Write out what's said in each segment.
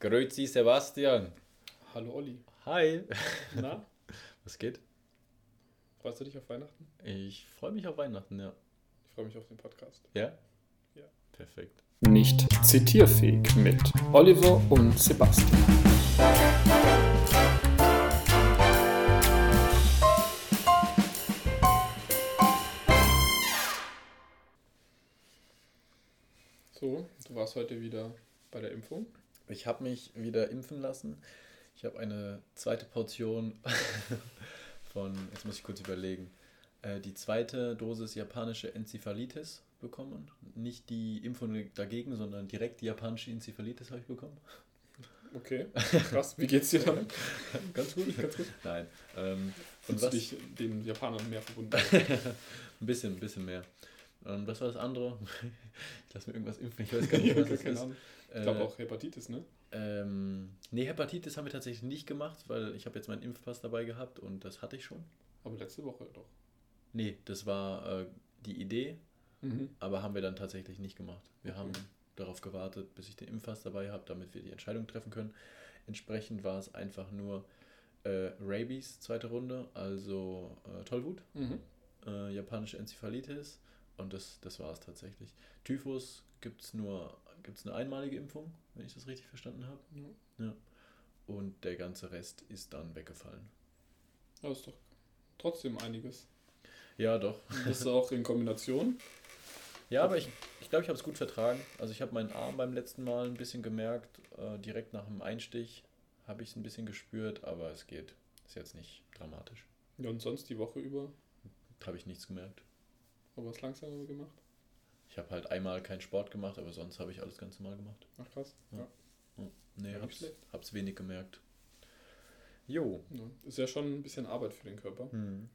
Grüezi Sebastian. Hallo Olli. Hi. Na, Was geht? freust du dich auf Weihnachten? Ich freue mich auf Weihnachten, ja. Ich freue mich auf den Podcast. Ja? Ja. Perfekt. Nicht zitierfähig mit Oliver und Sebastian. So, du warst heute wieder bei der Impfung. Ich habe mich wieder impfen lassen. Ich habe eine zweite Portion von, jetzt muss ich kurz überlegen, äh, die zweite Dosis japanische Enzephalitis bekommen. Nicht die Impfung dagegen, sondern direkt die japanische Enzephalitis habe ich bekommen. Okay, krass. Wie geht's dir damit? Ganz gut, ganz gut. Nein. Ähm, und was, dich den Japanern mehr verbunden? ein bisschen, ein bisschen mehr. Und was war das andere? Ich lasse mir irgendwas impfen, ich weiß gar nicht, was das ist. Ich glaube Äh, auch Hepatitis, ne? Ähm, nee, Hepatitis haben wir tatsächlich nicht gemacht, weil ich habe jetzt meinen Impfpass dabei gehabt und das hatte ich schon. Aber letzte Woche doch. Nee, das war äh, die Idee, Mhm. aber haben wir dann tatsächlich nicht gemacht. Wir Okay. haben darauf gewartet, bis ich den Impfpass dabei habe, damit wir die Entscheidung treffen können. Entsprechend war es einfach nur äh, Rabies, zweite Runde, also äh, Tollwut, Mhm. äh, japanische Enzephalitis und das, das war es tatsächlich. Typhus gibt es nur gibt's eine einmalige Impfung, wenn ich das richtig verstanden habe. Ja. Und der ganze Rest ist dann weggefallen. Aber ist doch trotzdem einiges. Ja, doch. Das ist auch in Kombination. Ja, aber ich ich, glaube, ich habe es gut vertragen. Also ich habe meinen Arm beim letzten Mal ein bisschen gemerkt. Äh, direkt nach dem Einstich habe ich es ein bisschen gespürt, aber es geht. Ist jetzt nicht dramatisch. Ja, und sonst die Woche über. Habe ich nichts gemerkt. Aber was langsamer gemacht. Ich habe halt einmal keinen Sport gemacht, aber sonst habe ich alles ganz normal gemacht. Ach krass. Ja. Ja. Nee, Ja, nicht hab's, hab's wenig gemerkt. Jo. Ja. Ist ja schon ein bisschen Arbeit für den Körper. Hm.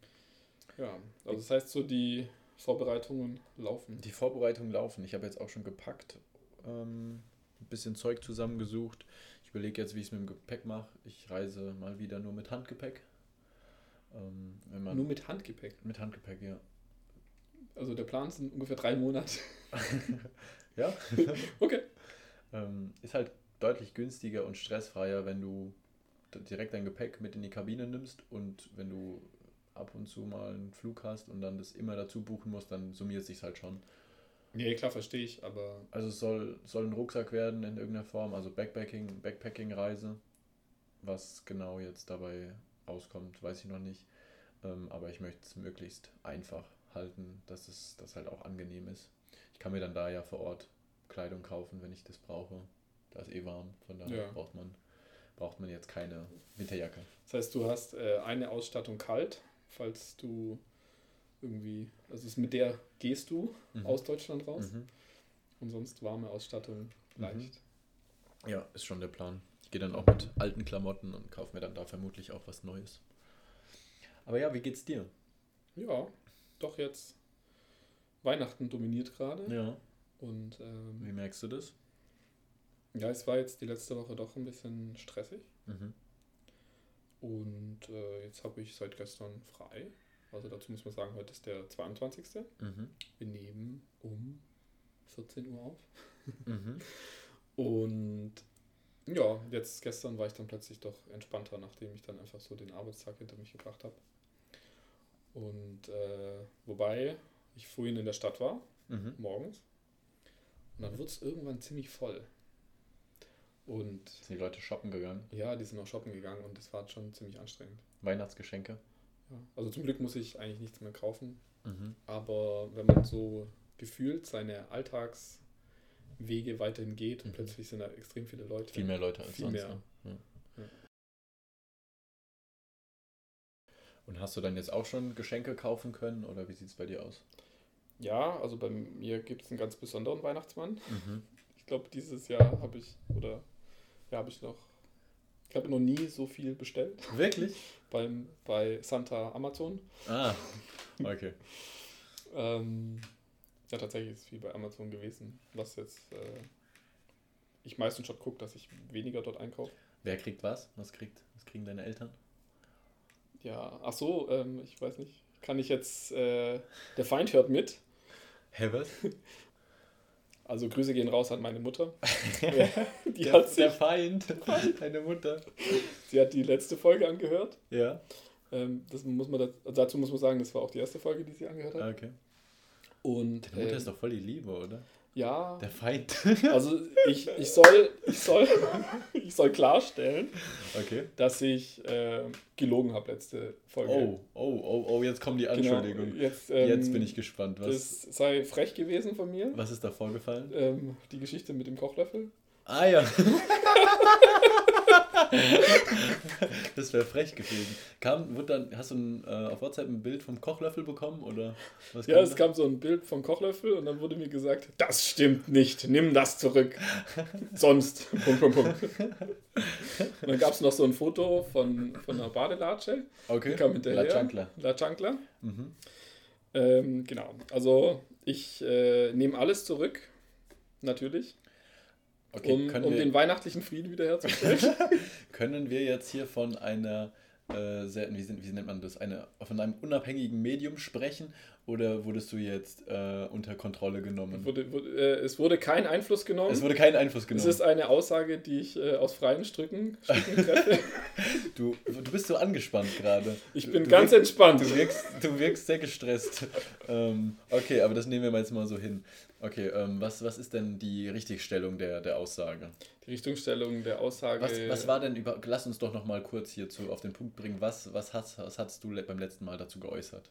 Ja. Also das heißt so, die Vorbereitungen laufen. Die Vorbereitungen laufen. Ich habe jetzt auch schon gepackt, ähm, ein bisschen Zeug zusammengesucht. Ich überlege jetzt, wie ich es mit dem Gepäck mache. Ich reise mal wieder nur mit Handgepäck. Ähm, wenn man Nur mit Handgepäck. mit Handgepäck, ja. Also der Plan sind ungefähr drei Monate. Ja. Okay. ähm, ist halt deutlich günstiger und stressfreier, wenn du direkt dein Gepäck mit in die Kabine nimmst und wenn du ab und zu mal einen Flug hast und dann das immer dazu buchen musst, dann summiert sich halt schon. Nee, klar, verstehe ich, aber Also es soll, soll ein Rucksack werden in irgendeiner Form, also Backpacking, Backpacking-Reise. Was genau jetzt dabei rauskommt, weiß ich noch nicht. Ähm, aber ich möchte es möglichst einfach halten, dass es das halt auch angenehm ist. Ich kann mir dann da ja vor Ort Kleidung kaufen, wenn ich das brauche. Da ist eh warm, von daher Ja. braucht man braucht man jetzt keine Winterjacke. das heißt, du hast äh, eine Ausstattung kalt, falls du irgendwie, also mit der gehst du Mhm. aus Deutschland raus Mhm. und sonst warme Ausstattung leicht. Ja, ist schon der Plan. Ich gehe dann auch mit alten Klamotten und kaufe mir dann da vermutlich auch was Neues. Aber ja, wie geht's dir? Ja, doch jetzt Weihnachten dominiert gerade Ja. und ähm, Wie merkst du das? ja, es war jetzt die letzte Woche doch ein bisschen stressig Mhm. und äh, jetzt habe ich seit gestern frei. Also dazu muss man sagen, heute ist der 22. Mhm. Wir nehmen um 14 Uhr auf. Mhm. Und ja, jetzt gestern war ich dann plötzlich doch entspannter, nachdem ich dann einfach so den Arbeitstag hinter mich gebracht habe. Und äh, wobei ich vorhin in der Stadt war, Mhm. morgens, und dann wurde es irgendwann ziemlich voll. Und Sind die Leute shoppen gegangen? ja, die sind auch shoppen gegangen und das war schon ziemlich anstrengend. Weihnachtsgeschenke? Ja. Also zum Glück muss ich eigentlich nichts mehr kaufen, Mhm. aber wenn man so gefühlt seine Alltagswege weiterhin geht und Mhm. plötzlich sind da extrem viele Leute. Viel mehr Leute als Viel sonst. mehr. Ne? Ja. Und hast du dann jetzt auch schon Geschenke kaufen können oder wie sieht es bei dir aus? Ja, also bei mir gibt es einen ganz besonderen Weihnachtsmann. Mhm. Ich glaube, dieses Jahr habe ich, oder ja, habe ich noch, ich habe noch nie so viel bestellt Wirklich? beim, bei Santa Amazon. Ah, okay. Ähm, ja, tatsächlich ist es viel bei Amazon gewesen, was jetzt äh, ich meistens schon gucke, dass ich weniger dort einkaufe. Wer kriegt was? Was kriegt? Was kriegen deine Eltern? Ja, ach so, ähm, ich weiß nicht, kann ich jetzt, äh, der Feind hört mit. Hä, was? Also Grüße gehen raus an meine Mutter. die der, hat sich, der Feind, deine Mutter. Sie hat die letzte Folge angehört. Ja. Ähm, das muss man dazu muss man sagen, das war auch die erste Folge, die sie angehört hat. Ah, okay. Und, Deine Mutter ähm, ist doch voll die Liebe, oder? Ja. Der Feind. Also ich, ich, soll, ich, soll, ich soll klarstellen, okay. dass ich äh, gelogen habe letzte Folge. Oh, oh, oh, oh, jetzt kommen die Anschuldigungen. Genau, jetzt, ähm, jetzt bin ich gespannt. Was, das sei frech gewesen von mir. Was ist da vorgefallen? Ähm, die Geschichte mit dem Kochlöffel. Ah ja. das wäre frech gewesen. Kam, wird dann, hast du ein, äh, auf WhatsApp ein Bild vom Kochlöffel bekommen? Oder was ja, es da? kam so ein Bild vom Kochlöffel und dann wurde mir gesagt, das stimmt nicht, nimm das zurück. Sonst. Punkt, Punkt, Punkt. Und dann gab es noch so ein Foto von, von einer Badelatsche. Okay. Die kam hinterher. La Chancla. La Chancla. Mhm. Ähm, genau. Also ich äh, nehme alles zurück. Natürlich. Okay, um, um den weihnachtlichen Frieden wiederherzustellen. können wir jetzt hier von einer, äh, sehr, wie, wie, nennt man das, eine, von einem unabhängigen Medium sprechen oder wurdest du jetzt äh, unter Kontrolle genommen? Wurde, wurde, äh, es wurde kein Einfluss genommen. Es wurde kein Einfluss genommen. Es ist eine Aussage, die ich äh, aus freien Stücken, Stücken treffe. du, du bist so angespannt gerade. Ich bin du ganz wirkst, entspannt. Du wirkst, du wirkst sehr gestresst. ähm, okay, aber das nehmen wir jetzt mal so hin. Okay, ähm, was, was ist denn die Richtigstellung der, der Aussage? Die Richtungsstellung der Aussage. Was, was war denn über. Lass uns doch noch mal kurz hierzu auf den Punkt bringen. Was, was, hast, was hast du beim letzten Mal dazu geäußert?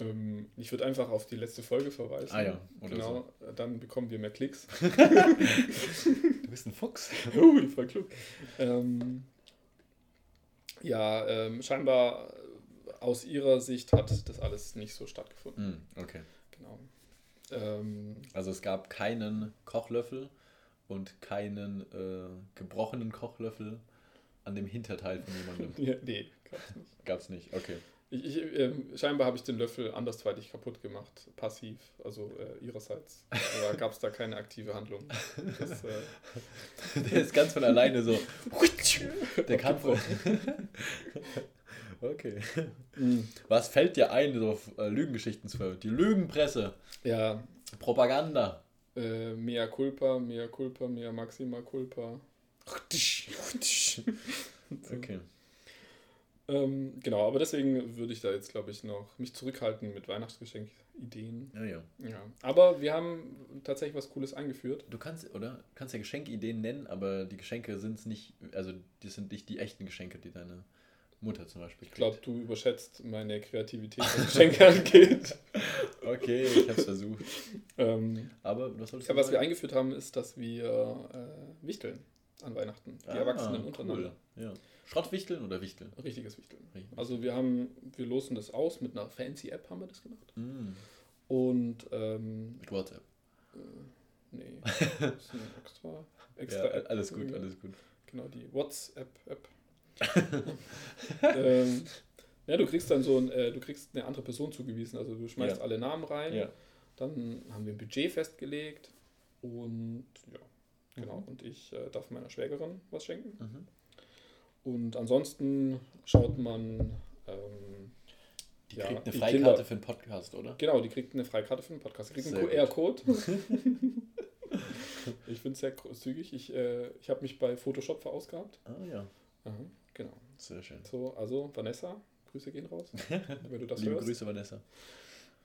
Ähm, ich würde einfach auf die letzte Folge verweisen. Ah ja, oder Genau, so. dann bekommen wir mehr Klicks. du bist ein Fuchs. Oh, ich voll klug. Ähm, ja, ähm, scheinbar aus ihrer Sicht hat das alles nicht so stattgefunden. Mm, okay. Genau. Ähm, also es gab keinen Kochlöffel und keinen äh, gebrochenen Kochlöffel an dem Hinterteil von jemandem. ja, nee, gab's nicht. Gab's nicht, okay. Ich, ich, äh, scheinbar habe ich den Löffel andersweitig kaputt gemacht, passiv, also äh, ihrerseits. Aber gab es da keine aktive Handlung. Das, äh Der ist ganz von alleine so. Der Kampf. Okay. Mhm. Was fällt dir ein, so äh, Lügengeschichten zu hören? Die Lügenpresse. Ja. Propaganda. Äh, mea culpa, mea culpa, mea maxima culpa. okay. Ähm, genau, aber deswegen würde ich da jetzt, glaube ich, noch mich zurückhalten mit Weihnachtsgeschenkideen. Ja, ja. ja. Aber wir haben tatsächlich was Cooles eingeführt. Du kannst, oder? Du kannst ja Geschenkideen nennen, aber die Geschenke sind es nicht, also die sind nicht die echten Geschenke, die deine Mutter zum Beispiel. Ich glaube, du überschätzt meine Kreativität, was Geschenke angeht. Okay, ich habe es versucht. ähm, Aber was ja, Was wir eingeführt haben, ist, dass wir äh, wichteln an Weihnachten. Die ah, Erwachsenen untereinander. Cool. Ja. Schrottwichteln oder Wichteln? Richtiges Wichteln. Richtig. Also wir haben, wir losen das aus mit einer fancy App, haben wir das gemacht. Mm. Und ähm, mit WhatsApp. Äh, nee, extra, extra ja, App. Alles gut, alles gut. Genau, die WhatsApp-App. ähm, ja, du kriegst dann so ein, äh, du kriegst eine andere Person zugewiesen. Also du schmeißt ja. alle Namen rein. Ja. Dann haben wir ein Budget festgelegt und ja, genau. Mhm. Und ich äh, darf meiner Schwägerin was schenken. Mhm. Und ansonsten schaut man. Ähm, die ja, kriegt eine Freikarte für einen Podcast, oder? Genau, die kriegt eine Freikarte für einen Podcast. Die kriegt einen QR-Code. ich finde es sehr zügig. Ich, äh, ich habe mich bei Photoshop verausgabt. Ah ja. Aha, genau. Sehr schön. So, also Vanessa, Grüße gehen raus, wenn du das Liebe hörst. Grüße, Vanessa.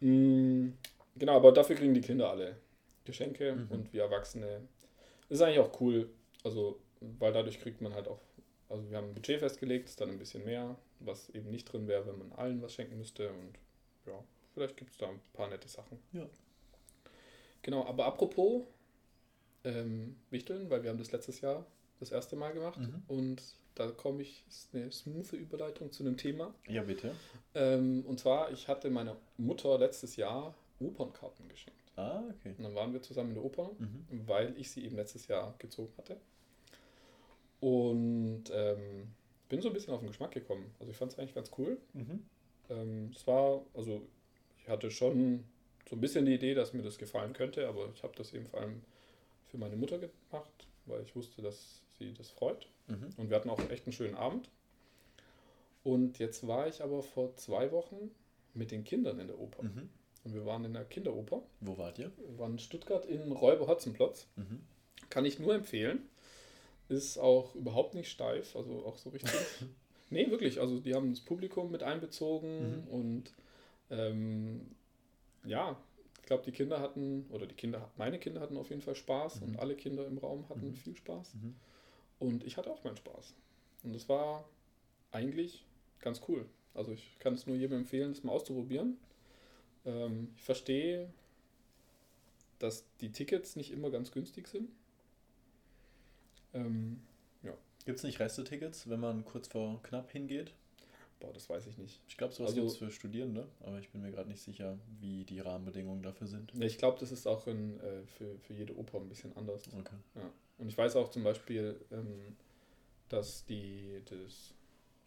Mm, genau, aber dafür kriegen die Kinder alle Geschenke mhm. und wir Erwachsene. Das ist eigentlich auch cool, also, weil dadurch kriegt man halt auch also wir haben ein Budget festgelegt, ist dann ein bisschen mehr, was eben nicht drin wäre, wenn man allen was schenken müsste. Und ja, vielleicht gibt es da ein paar nette Sachen. Ja. Genau, aber apropos ähm, Wichteln, weil wir haben das letztes Jahr das erste Mal gemacht mhm. und da komme ich, ist eine smooth Überleitung zu einem Thema. Ja, bitte. Ähm, und zwar, ich hatte meiner Mutter letztes Jahr Opernkarten geschenkt. Ah, okay. Und dann waren wir zusammen in der Oper, mhm. weil ich sie eben letztes Jahr gezogen hatte. Und ähm, bin so ein bisschen auf den Geschmack gekommen. Also ich fand es eigentlich ganz cool. Mhm. Ähm, es war, also ich hatte schon so ein bisschen die Idee, dass mir das gefallen könnte, aber ich habe das eben vor allem für meine Mutter gemacht, weil ich wusste, dass sie das freut. Mhm. Und wir hatten auch echt einen schönen Abend. Und jetzt war ich aber vor zwei Wochen mit den Kindern in der Oper. Mhm. Und wir waren in der Kinderoper. Wo wart ihr? Wir waren in Stuttgart in Räuber Hotzenplotz. Mhm. Kann ich nur empfehlen. Ist auch überhaupt nicht steif, also auch so richtig. nee, wirklich. Also die haben das Publikum mit einbezogen Mhm. und ähm, ja, ich glaube, die Kinder hatten, oder die Kinder, meine Kinder hatten auf jeden Fall Spaß Mhm. und alle Kinder im Raum hatten Mhm. viel Spaß. Mhm. Und ich hatte auch meinen Spaß. Und das war eigentlich ganz cool. Also ich kann es nur jedem empfehlen, das mal auszuprobieren. Ähm, ich verstehe, dass die Tickets nicht immer ganz günstig sind. Ähm, Gibt es nicht Restetickets, wenn man kurz vor knapp hingeht? boah, das weiß ich nicht. Ich glaube, sowas Also- gibt es für Studierende, aber ich bin mir gerade nicht sicher, wie die Rahmenbedingungen dafür sind. Ja, Ich glaube, das ist auch in, äh, für, für jede Oper ein bisschen anders. Okay. Und ich weiß auch zum Beispiel, ähm, dass die, das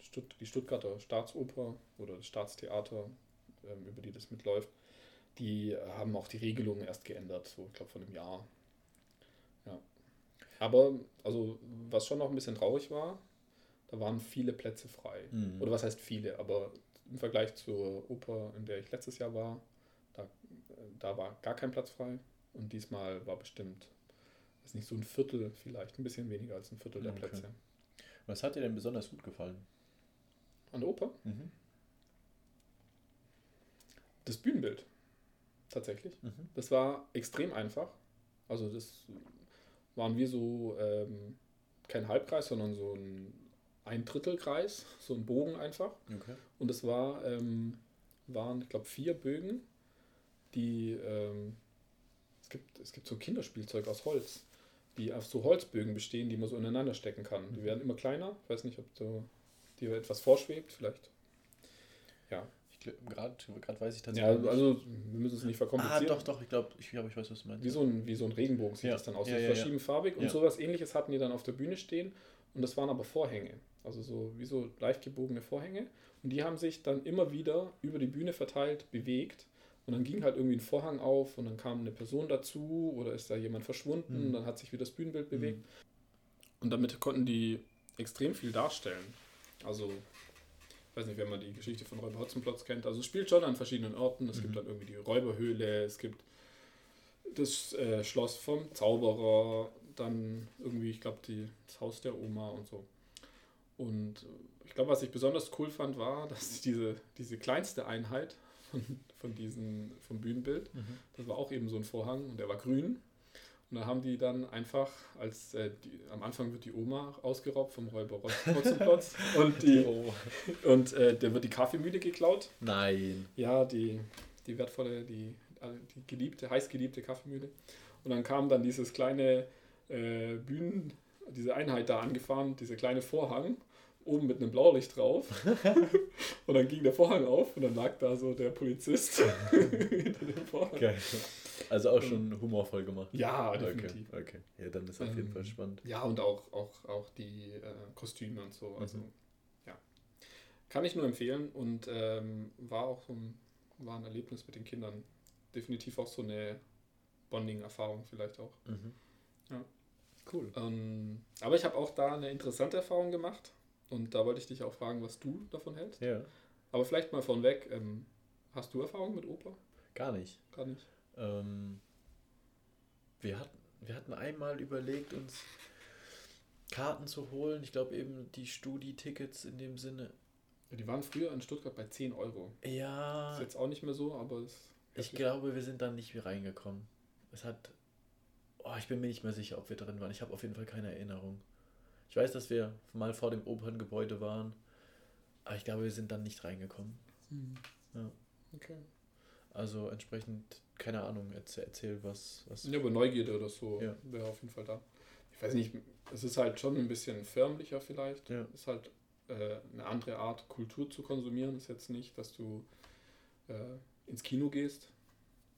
Stutt die Stuttgarter Staatsoper oder das Staatstheater, ähm, über die das mitläuft, die haben auch die Regelungen erst geändert, so ich glaube von einem Jahr. Aber, also, was schon noch ein bisschen traurig war, da waren viele Plätze frei. Mhm. Oder was heißt viele, aber im Vergleich zur Oper, in der ich letztes Jahr war, da, da war gar kein Platz frei. Und diesmal war bestimmt, ist nicht so ein Viertel vielleicht, ein bisschen weniger als ein Viertel der Okay. Plätze. Was hat dir denn besonders gut gefallen? An der Oper? Mhm. Das Bühnenbild. Tatsächlich. Mhm. Das war extrem einfach. Also das waren wir so ähm, kein Halbkreis, sondern so ein ein Drittelkreis, so ein Bogen einfach. Okay. Und es war, ähm, waren, ich glaube, vier Bögen, die, ähm, es, gibt, es gibt so Kinderspielzeug aus Holz, die auf so Holzbögen bestehen, die man so ineinander stecken kann. Die Mhm. werden immer kleiner. Ich weiß nicht, ob du dir etwas vorschwebt, vielleicht. Gerade gerade weiß ich Ja, tatsächlich. nicht. also wir müssen es nicht ah, verkomplizieren. doch, doch, ich glaube, ich, glaub, ich weiß, was du meinst. Wie so ein, wie so ein Regenbogen sieht Ja. das dann aus. Ja, so ja, ja. verschiedenfarbig. Und Ja. sowas ähnliches hatten die dann auf der Bühne stehen. Und das waren aber Vorhänge. Also so wie so leicht gebogene Vorhänge. Und die haben sich dann immer wieder über die Bühne verteilt bewegt. Und dann ging halt irgendwie ein Vorhang auf und dann kam eine Person dazu oder ist da jemand verschwunden. Mhm. Dann hat sich wieder das Bühnenbild bewegt. Und damit konnten die extrem viel darstellen. Also, weiß nicht, wenn man die Geschichte von Räuber Hotzenplotz kennt. Also es spielt schon an verschiedenen Orten. Es Mhm. gibt dann irgendwie die Räuberhöhle, es gibt das äh, Schloss vom Zauberer, dann irgendwie, ich glaube, das Haus der Oma und so. Und ich glaube, was ich besonders cool fand, war, dass diese, diese kleinste Einheit von, von diesem, vom Bühnenbild, Mhm. das war auch eben so ein Vorhang und der war grün. Und da haben die dann einfach, als äh, die, am Anfang wird die Oma ausgeraubt vom Räuber Rotzenplotz und, die, Oh. und äh, der wird die Kaffeemühle geklaut. Nein. Ja, die, die wertvolle, die, die geliebte, heiß geliebte Kaffeemühle. Und dann kam dann dieses kleine äh, Bühnen, diese Einheit da angefahren, dieser kleine Vorhang, oben mit einem Blaulicht drauf. und dann ging der Vorhang auf und dann lag da so der Polizist hinter dem Vorhang. Geil. Also auch schon humorvoll gemacht. Ja, Okay, definitiv. okay. Ja, dann ist auf jeden Ähm, Fall spannend. Ja, und auch, auch, auch die äh, Kostüme und so. Also, Mhm. ja. Kann ich nur empfehlen und ähm, war auch so ein, war ein Erlebnis mit den Kindern. Definitiv auch so eine Bonding-Erfahrung vielleicht auch. Mhm. Ja. Cool. Ähm, aber ich habe auch da eine interessante Erfahrung gemacht und da wollte ich dich auch fragen, was du davon hältst. Ja, Aber vielleicht mal vornweg, ähm, hast du Erfahrung mit Oper? gar nicht. Gar nicht. Ähm, wir, hatten, wir hatten einmal überlegt, uns Karten zu holen. Ich glaube eben die Studi-Tickets in dem Sinne. Ja, die waren früher in Stuttgart bei 10 Euro. Ja, Ist jetzt auch nicht mehr so, aber es ich glaube, wir sind dann nicht mehr reingekommen. Es hat. Oh, ich bin mir nicht mehr sicher, ob wir drin waren. Ich habe auf jeden Fall keine Erinnerung. Ich weiß, dass wir mal vor dem Operngebäude waren, aber ich glaube, wir sind dann nicht reingekommen. Ja. Okay. Also entsprechend, keine Ahnung, erzähl, erzähl was. was Ja, aber Neugierde oder so Ja. wäre auf jeden Fall da. Ich weiß nicht, es ist halt schon ein bisschen förmlicher vielleicht. Ja. Es ist halt äh, eine andere Art, Kultur zu konsumieren. Es ist jetzt nicht, dass du äh, ins Kino gehst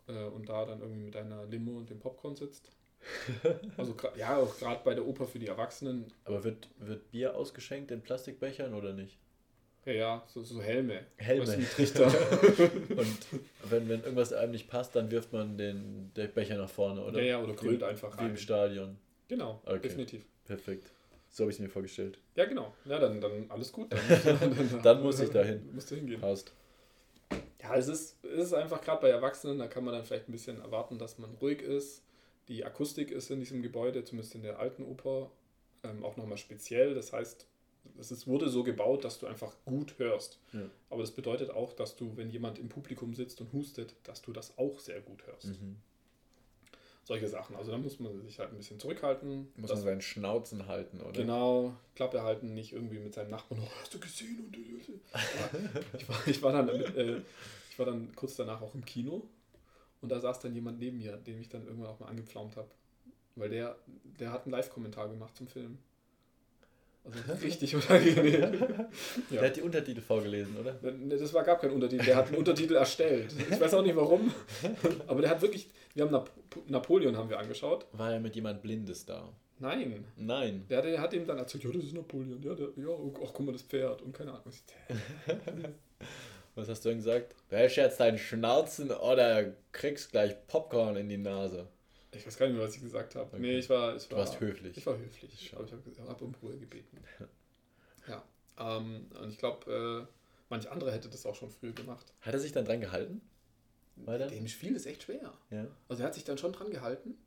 äh, und da dann irgendwie mit deiner Limo und dem Popcorn sitzt. Also ja, auch gerade bei der Oper für die Erwachsenen, Aber wird, wird Bier ausgeschenkt in Plastikbechern oder nicht? Ja, ja, so, so Helme. Helme. Trichter. Und wenn, wenn irgendwas einem nicht passt, dann wirft man den, den Becher nach vorne, oder? ja, ja, oder grölt einfach Wie im rein. Stadion. Genau, Okay. definitiv. Perfekt. So habe ich es mir vorgestellt. Ja, genau. Ja, dann, dann alles gut. Dann, Dann muss ich dahin. Musst du hingehen. Passt. Ja, Ja, es ist, es ist einfach gerade bei Erwachsenen, da kann man dann vielleicht ein bisschen erwarten, dass man ruhig ist. Die Akustik ist in diesem Gebäude, zumindest in der alten Oper, ähm, auch nochmal speziell. Das heißt, es wurde so gebaut, dass du einfach gut hörst. Ja. Aber das bedeutet auch, dass du, wenn jemand im Publikum sitzt und hustet, dass du das auch sehr gut hörst. Mhm. Solche Sachen. Also da muss man sich halt ein bisschen zurückhalten. Muss man seinen Schnauzen halten, oder? Genau, Klappe halten, nicht irgendwie mit seinem Nachbarn, oh, hast du gesehen? Und, ich, war, ich, war dann, äh, ich war dann kurz danach auch im Kino und da saß dann jemand neben mir, den ich dann irgendwann auch mal angepflaumt habe. Weil der, der hat einen Live-Kommentar gemacht zum Film. Also richtig unangenehm. Der hat die Untertitel vorgelesen, oder? Das war gab kein Untertitel, der hat einen Untertitel erstellt. Ich weiß auch nicht warum, aber der hat wirklich, wir haben Nap Napoleon haben wir angeschaut. War er mit jemand Blindes da? Nein, Nein. Der, der hat ihm dann erzählt, ja, das ist Napoleon, ja, der, ja, oh, ach, guck mal, das Pferd und keine Ahnung. Was hast du denn gesagt? Wäsch jetzt deinen Schnauzen oder kriegst gleich Popcorn in die Nase. Ich weiß gar nicht mehr, was ich gesagt habe. Okay. Nee, ich war, ich Du war, warst höflich. Ich war höflich, aber ich habe hab um Ruhe gebeten. Ja, ähm, und ich glaube, äh, manch andere hätte das auch schon früher gemacht. Hat er sich dann dran gehalten? Weiter? Dem fiel das echt schwer. Ja. Also er hat sich dann schon dran gehalten,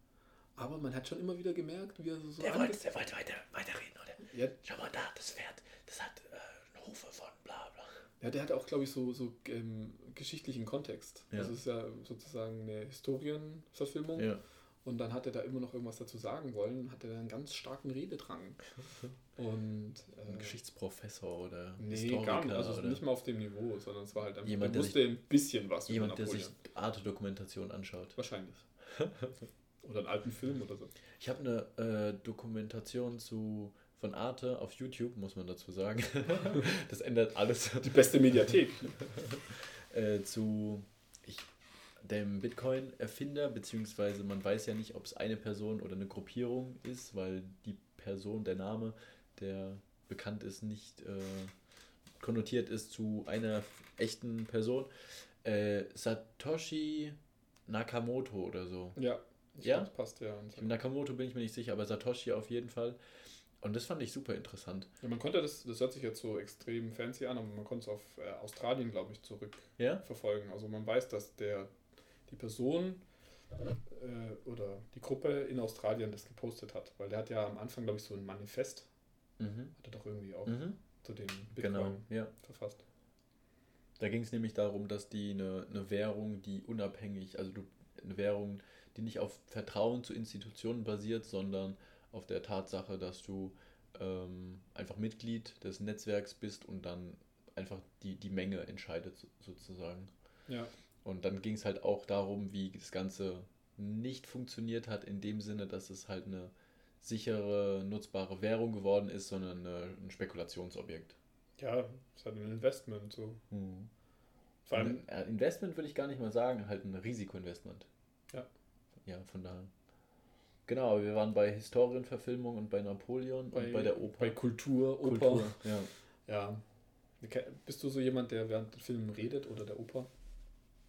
aber man hat schon immer wieder gemerkt, wie er so... so Der wollte, der wollte weiter, weiterreden, oder? ja, Schau mal da, das Pferd, das hat äh, eine Hufe von bla bla. Ja, der hatte auch, glaube ich, so, so ähm, geschichtlichen Kontext. Ja. Also es ist ja sozusagen eine Historienverfilmung. Ja. Und dann hat er da immer noch irgendwas dazu sagen wollen, hat er einen ganz starken Rededrang. Und Ein äh, Geschichtsprofessor oder nee, Historiker gar nicht. Also oder nicht mal auf dem Niveau, sondern es war halt einfach, Jemand, der der wusste ein bisschen was jemand, der über sich Napoleon. Arte-Dokumentation anschaut. Wahrscheinlich. oder einen alten Film oder so. Ich habe eine äh, Dokumentation zu von Arte auf YouTube, muss man dazu sagen. das ändert alles. Die beste Mediathek. äh, zu ich, dem Bitcoin-Erfinder, beziehungsweise man weiß ja nicht, ob es eine Person oder eine Gruppierung ist, weil die Person, der Name, der bekannt ist, nicht äh, konnotiert ist zu einer echten Person. Äh, Satoshi Nakamoto oder so. Ja, ich Ja? glaub, das passt ja. Und Nakamoto bin ich mir nicht sicher, aber Satoshi auf jeden Fall. Und das fand ich super interessant. ja, man konnte das, das hört sich jetzt so extrem fancy an, aber man konnte es auf äh, Australien, glaube ich, zurück Ja? verfolgen. Also man weiß, dass der die Person äh, oder die Gruppe in Australien das gepostet hat, weil der hat ja am Anfang, glaube ich, so ein Manifest, Mhm. hat er doch irgendwie auch Mhm. zu den Bitcoin Genau, ja. verfasst. Da ging es nämlich darum, dass die eine, eine Währung, die unabhängig, also du, eine Währung, die nicht auf Vertrauen zu Institutionen basiert, sondern auf der Tatsache, dass du ähm, einfach Mitglied des Netzwerks bist und dann einfach die, die Menge entscheidet so- sozusagen. Ja, Und dann ging es halt auch darum, wie das Ganze nicht funktioniert hat, in dem Sinne, dass es halt eine sichere, nutzbare Währung geworden ist, sondern eine, ein Spekulationsobjekt. ja, es ist halt ein Investment so. Vor allem, Ein äh, Investment würde ich gar nicht mal sagen, halt ein Risikoinvestment. Ja. Ja, von daher. Genau, wir waren bei Historienverfilmung und bei Napoleon bei, und bei der Oper. bei Kultur, Oper. Kultur, ja. Ja. Bist du so jemand, der während Filmen redet oder der Oper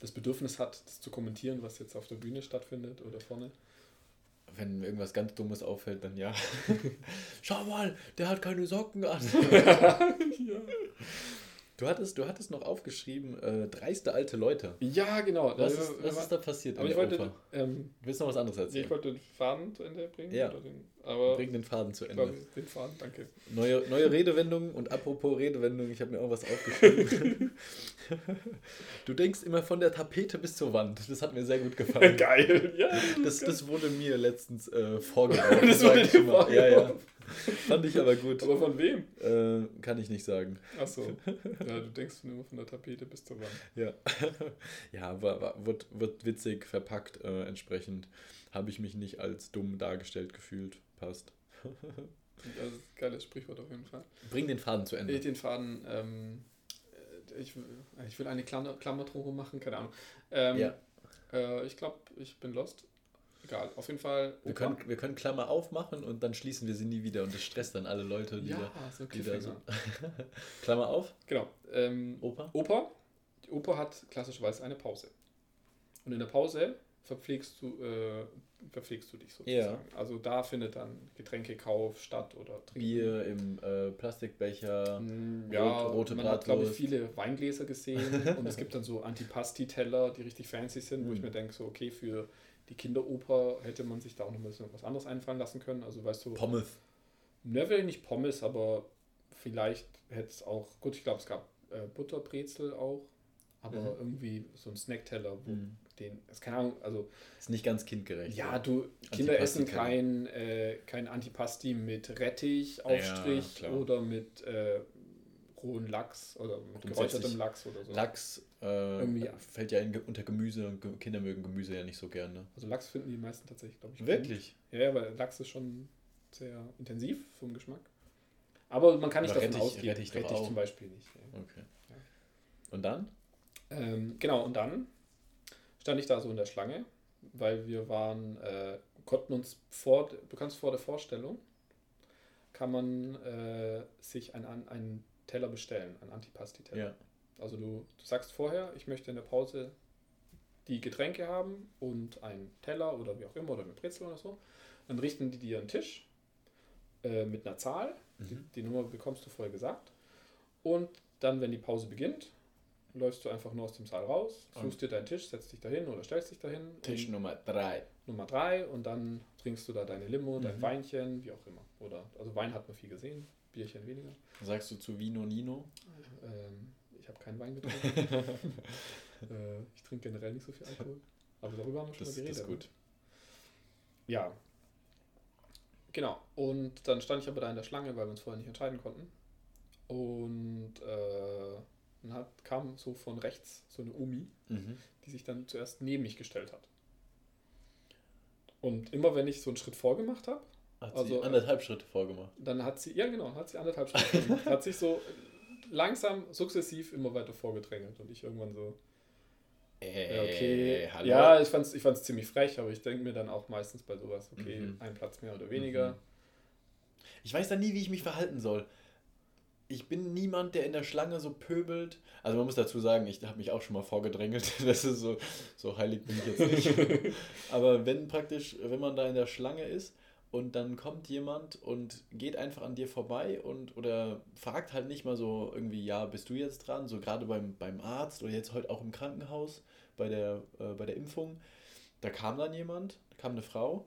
das Bedürfnis hat, das zu kommentieren, was jetzt auf der Bühne stattfindet oder vorne? Wenn mir irgendwas ganz Dummes auffällt, dann ja. Schau mal, der hat keine Socken an. ja. Du hattest, du hattest noch aufgeschrieben, äh, dreiste alte Leute. ja, genau. Was, Also, ist, was ist da passiert aber ich wollte, ähm, Willst du noch was anderes erzählen? ich wollte den Faden zu Ende bringen. Ja. Den, aber Bring den Faden zu Ende. glaube, den Faden, danke. Neue, neue Redewendungen und apropos Redewendungen, ich habe mir auch was aufgeschrieben. du denkst immer von der Tapete bis zur Wand. Das hat mir sehr gut gefallen. Geil, ja. Das, das wurde mir letztens äh, vorgeworfen. Das wurde ich dir immer. Ja, ja. Fand ich aber gut. Aber von wem? Äh, kann ich nicht sagen. Achso. Ja, du denkst nur von der Tapete bis zur Wand. Ja, ja war, war, wird, wird witzig verpackt. Äh, entsprechend habe ich mich nicht als dumm dargestellt gefühlt. Passt. Ein geiles Sprichwort auf jeden Fall. Bring den Faden zu Ich Ende. den Faden, ähm, äh, ich, will- ich will eine Klammer, Klammer machen, keine Ahnung. Ähm, Ja. äh, ich glaube, ich bin lost. Egal, auf jeden Fall. Wir können, wir können Klammer aufmachen und dann schließen wir sie nie wieder und das stresst dann alle Leute, die, ja, da, so die da so. Klammer auf, Genau. Ähm, Opa. Oper. Die Oper hat klassischerweise eine Pause. Und in der Pause verpflegst du, äh, verpflegst du dich sozusagen. Ja. Also da findet dann Getränkekauf statt oder Bier im äh, Plastikbecher, Mm, Ja, rot, rote man hat, glaube ich, Bratwurst. viele Weingläser gesehen und es gibt dann so Antipasti-Teller, die richtig fancy sind, wo ich Mm. mir denke, so, okay, für die Kinderoper hätte man sich da auch noch ein bisschen was anderes einfallen lassen können. Also, weißt du, Pommes. ne, will nicht Pommes, aber vielleicht hätte es auch, gut, ich glaube, es gab äh, Butterbrezel auch, aber Mhm. irgendwie so ein Snackteller, wo Mhm. den, das keine Ahnung, also, Ist nicht ganz kindgerecht. ja, du, Kinder essen kein, äh, kein Antipasti mit Rettich, Aufstrich klar. oder mit äh, rohen Lachs oder mit geräuchertem Lachs oder so. Lachs äh, fällt ja in, unter Gemüse und Kinder mögen Gemüse ja nicht so gerne. Also Lachs finden die meisten tatsächlich, glaube ich. gut. Wirklich? Ja, ja, weil Lachs ist schon sehr intensiv vom Geschmack. Aber man kann nicht davon Rettich- ausgehen. Rettich doch auch. zum Beispiel nicht. Ja. Okay. Und dann? Ähm, genau, und dann stand ich da so in der Schlange, weil wir waren, äh, konnten uns vor, du kannst vor der Vorstellung, kann man äh, sich einen, einen Teller bestellen, einen Antipasti-Teller. Ja. Also du, du sagst vorher, ich möchte in der Pause die Getränke haben und einen Teller oder wie auch immer oder eine Brezel oder so. Dann richten die dir einen Tisch äh, mit einer Zahl. Die, Mhm. die Nummer bekommst du vorher gesagt. Und dann, wenn die Pause beginnt, läufst du einfach nur aus dem Saal raus, suchst dir deinen Tisch, setzt dich dahin oder stellst dich dahin. Tisch Nummer drei. Nummer drei und dann trinkst du da deine Limo, dein Mhm. Weinchen, wie auch immer. Oder also Wein hat man viel gesehen, Bierchen weniger. Sagst du zu Vino Nino? Ähm, ich habe keinen Wein getrunken. äh, ich trinke generell nicht so viel Alkohol. Aber darüber haben wir schon Das, mal das geredet. ist gut. Ja. Genau. Und dann stand ich aber da in der Schlange, weil wir uns vorher nicht entscheiden konnten. Und äh, dann hat, kam so von rechts so eine Omi, Mhm. die sich dann zuerst neben mich gestellt hat. Und immer wenn ich so einen Schritt vorgemacht habe, Hat Also, sie anderthalb Schritte vorgemacht. dann hat sie, ja genau, hat sie anderthalb Schritte gemacht. hat sich so langsam, sukzessiv immer weiter vorgedrängelt. Und ich irgendwann so, Äh, Ja, okay. hallo? Ja, ich fand's, ich fand's ziemlich frech, aber ich denke mir dann auch meistens bei sowas, okay, Mhm. ein Platz mehr oder weniger. Mhm. Ich weiß dann nie, wie ich mich verhalten soll. Ich bin niemand, der in der Schlange so pöbelt. Also man muss dazu sagen, ich habe mich auch schon mal vorgedrängelt. Das ist so, so heilig bin ich jetzt nicht. Aber wenn praktisch, wenn man da in der Schlange ist und dann kommt jemand und geht einfach an dir vorbei und oder fragt halt nicht mal so irgendwie, ja, bist du jetzt dran? So gerade beim, beim Arzt oder jetzt heute auch im Krankenhaus bei der, äh, bei der Impfung. Da kam dann jemand, da kam eine Frau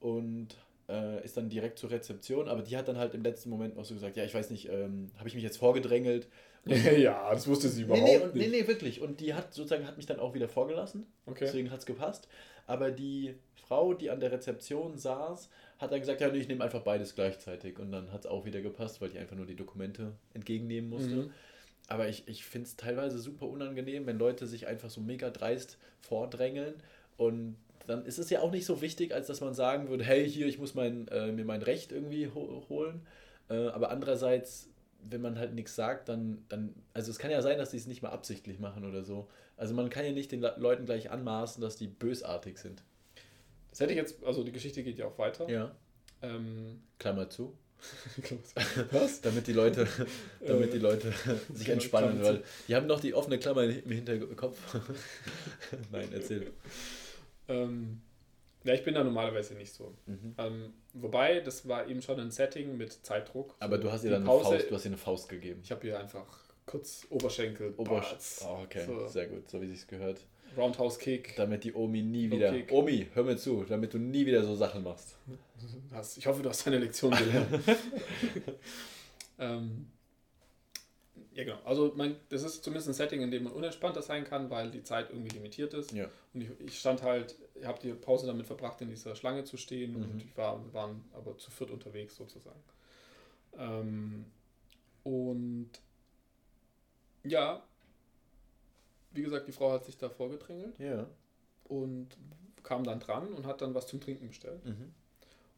und äh, ist dann direkt zur Rezeption, aber die hat dann halt im letzten Moment noch so gesagt, ja, ich weiß nicht, ähm, habe ich mich jetzt vorgedrängelt? ja, das wusste sie Nee, überhaupt nee, und, nee, nicht. nee, wirklich. Und die hat sozusagen, hat mich dann auch wieder vorgelassen, Okay. deswegen hat es gepasst. Aber die Frau, die an der Rezeption saß, hat dann gesagt, ja, nee, ich nehme einfach beides gleichzeitig. Und dann hat es auch wieder gepasst, weil die einfach nur die Dokumente entgegennehmen musste. Mhm. Aber ich, ich finde es teilweise super unangenehm, wenn Leute sich einfach so mega dreist vordrängeln. Und dann ist es ja auch nicht so wichtig, als dass man sagen würde, hey, hier, ich muss mein, äh, mir mein Recht irgendwie ho holen. Äh, aber andererseits, wenn man halt nichts sagt, dann, dann, also es kann ja sein, dass die es nicht mal absichtlich machen oder so. Also man kann ja nicht den Le Leuten gleich anmaßen, dass die bösartig sind. Das hätte ich jetzt, also die Geschichte geht ja auch weiter. Ja. Ähm, Klammer zu. was? Damit die Leute, damit die Leute sich entspannen, weil die haben noch die offene Klammer im Hinterkopf. Nein, erzähl. Ähm, ja, ich bin da normalerweise nicht so. Mhm. Ähm, wobei, das war eben schon ein Setting mit Zeitdruck. Aber du hast ihr dann eine Faust, du hast ihr eine Faust gegeben. Ich habe ihr einfach kurz Oberschenkel, Obersch Barts, oh, okay, so, sehr gut, so wie sich's gehört. Roundhouse Kick. Damit die Omi nie wieder. kick. Omi, hör mir zu, damit du nie wieder so Sachen machst. Ich hoffe, du hast deine Lektion gelernt. ähm, ja, genau. Also, mein, das ist zumindest ein Setting, in dem man unentspannter sein kann, weil die Zeit irgendwie limitiert ist. Ja. Und ich, ich stand halt, ich habe die Pause damit verbracht, in dieser Schlange zu stehen Mhm. und ich war, wir waren aber zu viert unterwegs sozusagen. Ähm, und ja, wie gesagt, die Frau hat sich da vorgedrängelt Ja. und kam dann dran und hat dann was zum Trinken bestellt Mhm.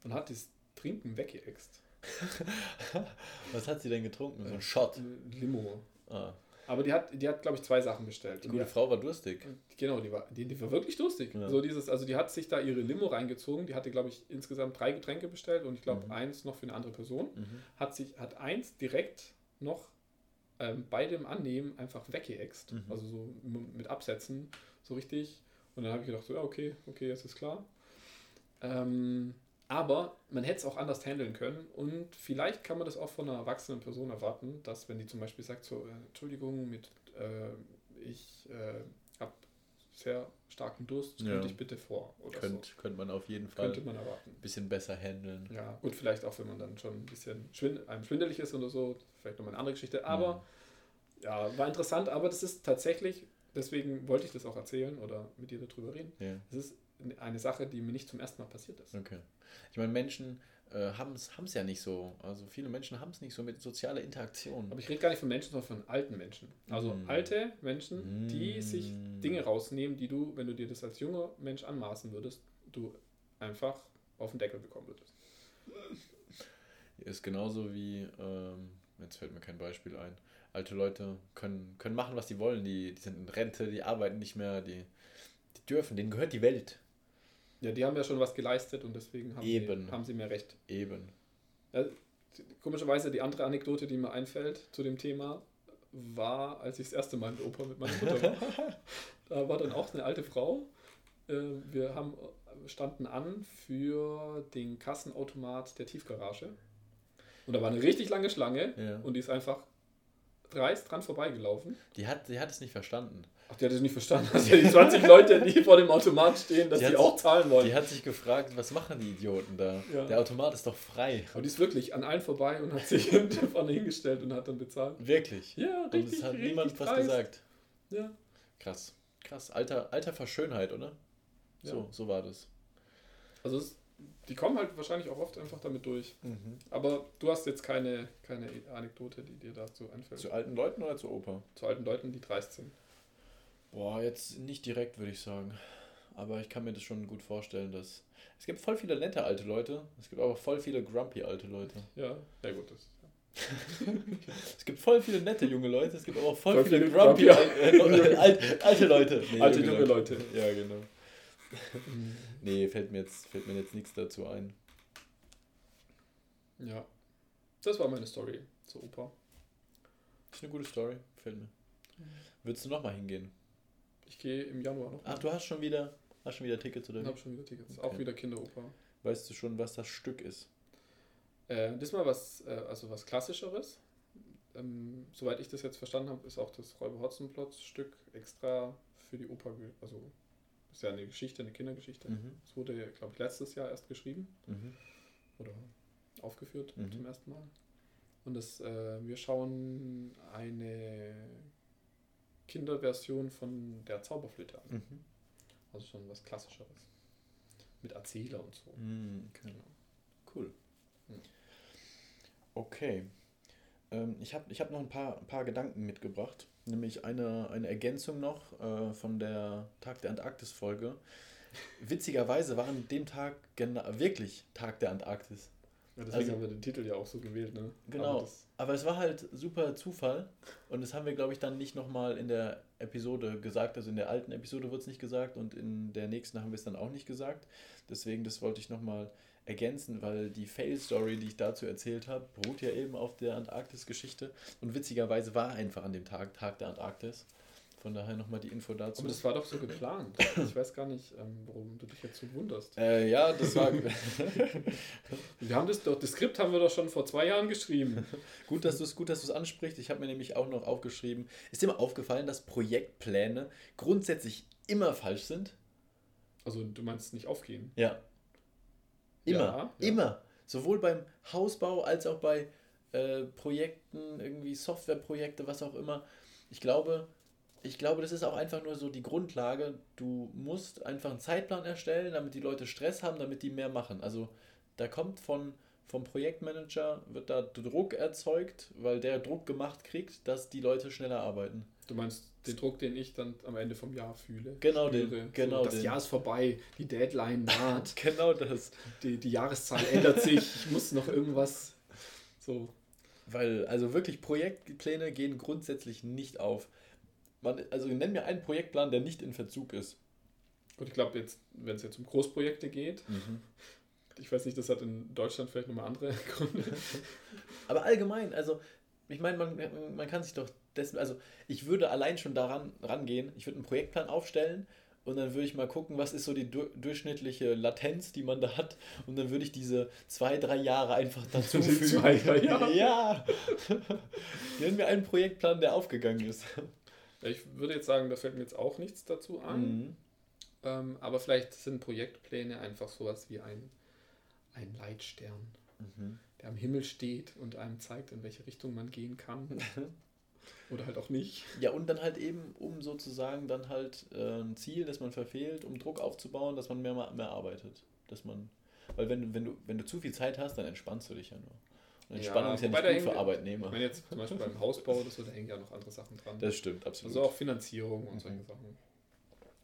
und hat das Trinken weggeext. Was hat sie denn getrunken? So ein Shot. Limo. Ah. Aber die hat, die hat glaube ich, zwei Sachen bestellt. Die gute die, Frau war durstig. genau, die war, die, die war wirklich durstig. Ja. So dieses, also die hat sich da ihre Limo reingezogen. Die hatte, glaube ich, insgesamt drei Getränke bestellt und ich glaube Mhm. eins noch für eine andere Person. Mhm. Hat sich, hat eins direkt noch ähm, bei dem Annehmen einfach weggeext. Mhm. Also so mit Absätzen, so richtig. Und dann habe ich gedacht, so, ja, okay, okay, jetzt ist klar. Ähm, aber man hätte es auch anders handeln können und vielleicht kann man das auch von einer erwachsenen Person erwarten, dass wenn die zum Beispiel sagt, so, äh, Entschuldigung, mit, äh, ich äh, sehr starken Durst, Ja. könnte ich bitte vor oder Könnt, so. Könnte man auf jeden Fall Könnte man erwarten. ein bisschen besser handeln. Ja, gut, vielleicht auch, wenn man dann schon ein bisschen schwind einem schwindelig ist oder so, vielleicht nochmal eine andere Geschichte. Aber ja, war interessant, aber das ist tatsächlich, deswegen wollte ich das auch erzählen oder mit dir darüber reden. Ja, Das ist eine Sache, die mir nicht zum ersten Mal passiert ist. okay. Ich meine, Menschen äh, haben es ja nicht so. Also viele Menschen haben es nicht so mit sozialer Interaktion. Aber ich rede gar nicht von Menschen, sondern von alten Menschen. Also Mm. alte Menschen, die Mm. sich Dinge rausnehmen, die du, wenn du dir das als junger Mensch anmaßen würdest, du einfach auf den Deckel bekommen würdest. Ist genauso wie, ähm, jetzt fällt mir kein Beispiel ein. Alte Leute können, können machen, was sie wollen. Die, die sind in Rente, die arbeiten nicht mehr, die, die dürfen, denen gehört die Welt. Ja, die haben ja schon was geleistet und deswegen haben, Eben. Sie, haben sie mehr Recht. Eben. Ja, komischerweise die andere Anekdote, die mir einfällt zu dem Thema, war, als ich das erste Mal in der Oper mit meiner Mutter war. da war dann auch eine alte Frau. Äh, Wir haben, standen an für den Kassenautomat der Tiefgarage. Und da war eine richtig lange Schlange Ja. und die ist einfach dreist dran vorbeigelaufen. Die hat, die hat es nicht verstanden. Ach, die hat es nicht verstanden. dass ja die 20 Leute, die vor dem Automat stehen, dass Die die, auch zahlen wollen. Die hat sich gefragt, was machen die Idioten da? Ja. Der Automat ist doch frei. Aber die ist wirklich an allen vorbei und hat sich vorne hingestellt und hat dann bezahlt. Wirklich. Ja, Und richtig, es hat niemand was gesagt. Ja. Krass. Krass. Alter, Alter Verschönheit, oder? Ja. So, so war das. Also es, die kommen halt wahrscheinlich auch oft einfach damit durch. Aber du hast jetzt keine, keine Anekdote, die dir dazu einfällt. Zu alten Leuten oder zur Oper? Zu alten Leuten, die dreist sind. Boah, jetzt nicht direkt, würde ich sagen. Aber ich kann mir das schon gut vorstellen, dass. Es gibt voll viele nette alte Leute. Es gibt aber voll viele grumpy alte Leute. Ja, ja gut. Das, Es gibt voll viele nette junge Leute. Es gibt aber auch voll, Voll viele, viele grumpy grumpy- äh, alte, alte Leute. Nee, Alte junge Leute. Ja, genau. Nee, fällt mir jetzt, fällt mir jetzt nichts dazu ein. ja. Das war meine Story zur Oper. Ist eine gute Story, gefällt mir. Würdest du nochmal hingehen? Ich gehe im Januar noch. Ach, du hast schon wieder, hast schon wieder Tickets oder Ich habe schon wieder Tickets. Okay. Auch wieder Kinderoper. Weißt du schon, was das Stück ist? Äh, diesmal was, äh, also was Klassischeres. Ähm, soweit ich das jetzt verstanden habe, ist auch das Räuber Hotzenplotz Stück extra für die Oper, also ist ja eine Geschichte, eine Kindergeschichte. Mhm. Es wurde, glaube ich, letztes Jahr erst geschrieben Mhm. oder aufgeführt Mhm. zum ersten Mal. Und das, äh, wir schauen eine Kinderversion von der Zauberflöte an. Mhm. Also schon was Klassischeres. Mit Erzähler und so. Mhm, okay. Cool. Mhm. Okay. Ähm, ich habe ich hab noch ein paar, ein paar Gedanken mitgebracht. Nämlich eine, eine Ergänzung noch äh, von der Tag der Antarktis-Folge. Witzigerweise war an dem Tag wirklich Tag der Antarktis. Ja, deswegen Also- haben wir den Titel ja auch so gewählt, ne? Genau. Aber das, Aber es war halt super Zufall und das haben wir, glaube ich, dann nicht nochmal in der Episode gesagt. Also in der alten Episode wird es nicht gesagt und in der nächsten haben wir es dann auch nicht gesagt. Deswegen, das wollte ich nochmal ergänzen, weil die Fail-Story, die ich dazu erzählt habe, beruht ja eben auf der Antarktis-Geschichte und witzigerweise war einfach an dem Tag Tag der Antarktis. Von daher nochmal die Info dazu. aber das war doch so geplant. Ich weiß gar nicht, ähm, warum du dich jetzt so wunderst. äh, ja, das war Wir haben das doch, das Skript haben wir doch schon vor zwei Jahren geschrieben. Gut, dass du es gut, dass du es ansprichst. Ich habe mir nämlich auch noch aufgeschrieben. Ist dir mal aufgefallen, dass Projektpläne grundsätzlich immer falsch sind? Also du meinst nicht aufgehen. Ja. Immer. Ja, ja. Immer. Sowohl beim Hausbau als auch bei äh, Projekten, irgendwie Softwareprojekte, was auch immer. Ich glaube, ich glaube, das ist auch einfach nur so die Grundlage. Du musst einfach einen Zeitplan erstellen, damit die Leute Stress haben, damit die mehr machen. Also da kommt von, vom Projektmanager, wird da Druck erzeugt, weil der Druck gemacht kriegt, dass die Leute schneller arbeiten. Du meinst den Druck, den ich dann am Ende vom Jahr fühle. Genau spüre. den, genau das den. Jahr ist vorbei, die Deadline naht, Genau das. die, die Jahreszahl ändert sich, ich muss noch irgendwas. So. Weil, also wirklich, Projektpläne gehen grundsätzlich nicht auf. Man, also nenn mir einen Projektplan, der nicht in Verzug ist. Und ich glaube, jetzt, wenn es jetzt um Großprojekte geht, ich weiß nicht, das hat in Deutschland vielleicht nochmal andere Gründe. Aber allgemein, also, ich meine, man, man kann sich doch dessen, also ich würde allein schon daran rangehen, ich würde einen Projektplan aufstellen und dann würde ich mal gucken, was ist so die du durchschnittliche Latenz, die man da hat. Und dann würde ich diese zwei, drei Jahre einfach dazu fügen. zwei, drei Jahre? Ja. Nennen wir einen Projektplan, der aufgegangen ist. Ich würde jetzt sagen, da fällt mir jetzt auch nichts dazu an. Mhm. Ähm, aber vielleicht sind Projektpläne einfach sowas wie ein, ein Leitstern, mhm. der am Himmel steht und einem zeigt, in welche Richtung man gehen kann. Oder halt auch nicht. Ja, und dann halt eben, um sozusagen dann halt äh, ein Ziel, das man verfehlt, um Druck aufzubauen, dass man mehr, mehr arbeitet. Dass man, weil wenn, wenn, du, wenn du zu viel Zeit hast, dann entspannst du dich ja nur. Entspannung ja, ist ja nicht gut für Arbeitnehmer. Ich meine jetzt zum Beispiel beim Hausbau oder so, da hängen ja noch andere Sachen dran. Das stimmt, absolut. Also auch Finanzierung und mhm. solche Sachen.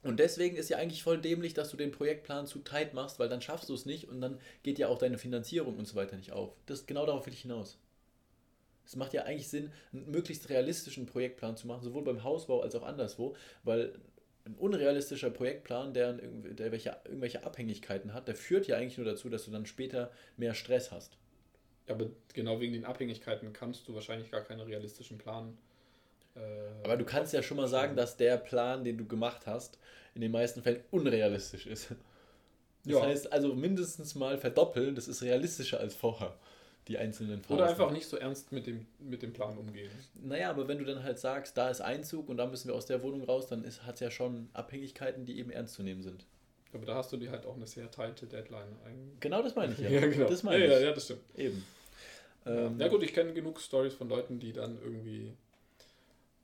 Und deswegen ist ja eigentlich voll dämlich, dass du den Projektplan zu tight machst, weil dann schaffst du es nicht und dann geht ja auch deine Finanzierung und so weiter nicht auf. Das genau darauf will ich hinaus. Es macht ja eigentlich Sinn, einen möglichst realistischen Projektplan zu machen, sowohl beim Hausbau als auch anderswo, weil ein unrealistischer Projektplan, der, der welche, irgendwelche Abhängigkeiten hat, der führt ja eigentlich nur dazu, dass du dann später mehr Stress hast. Aber genau wegen den Abhängigkeiten kannst du wahrscheinlich gar keinen realistischen Plan. Äh, aber du kannst ja schon mal sagen, dass der Plan, den du gemacht hast, in den meisten Fällen unrealistisch ist. Das ja. heißt also mindestens mal verdoppeln, das ist realistischer als vorher die einzelnen Phasen. Oder einfach nicht so ernst mit dem, mit dem Plan umgehen. Naja, aber wenn du dann halt sagst, da ist Einzug und da müssen wir aus der Wohnung raus, dann hat es ja schon Abhängigkeiten, die eben ernst zu nehmen sind. Aber da hast du dir halt auch eine sehr teilte Deadline. Genau das meine ich ja. ja, genau. Das meine ja, ich. Ja, ja, das stimmt. Eben. Ähm, ja gut, ich kenne genug Stories von Leuten, die dann irgendwie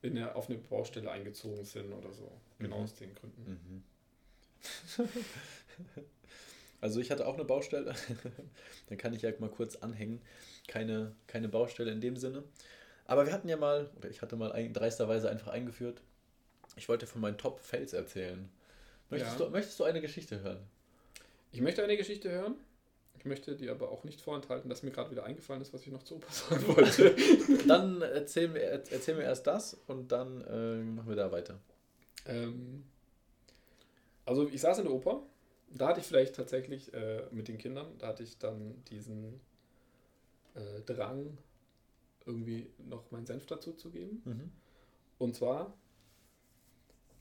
in eine, auf eine Baustelle eingezogen sind oder so. Genau mhm. aus den Gründen. Mhm. Also ich hatte auch eine Baustelle, dann kann ich ja mal kurz anhängen. Keine, keine Baustelle in dem Sinne. Aber wir hatten ja mal, oder ich hatte mal ein, dreisterweise einfach eingeführt, ich wollte von meinen Top-Fails erzählen. Möchtest, ja. du, möchtest du eine Geschichte hören? Ich möchte eine Geschichte hören. Ich möchte dir aber auch nicht vorenthalten, dass mir gerade wieder eingefallen ist, was ich noch zu Opa sagen wollte. dann erzählen wir, erzählen wir erst das und dann äh, machen wir da weiter. Ähm, also ich saß in der Oper da hatte ich vielleicht tatsächlich äh, mit den Kindern, da hatte ich dann diesen äh, Drang, irgendwie noch meinen Senf dazu zu geben. Mhm. Und zwar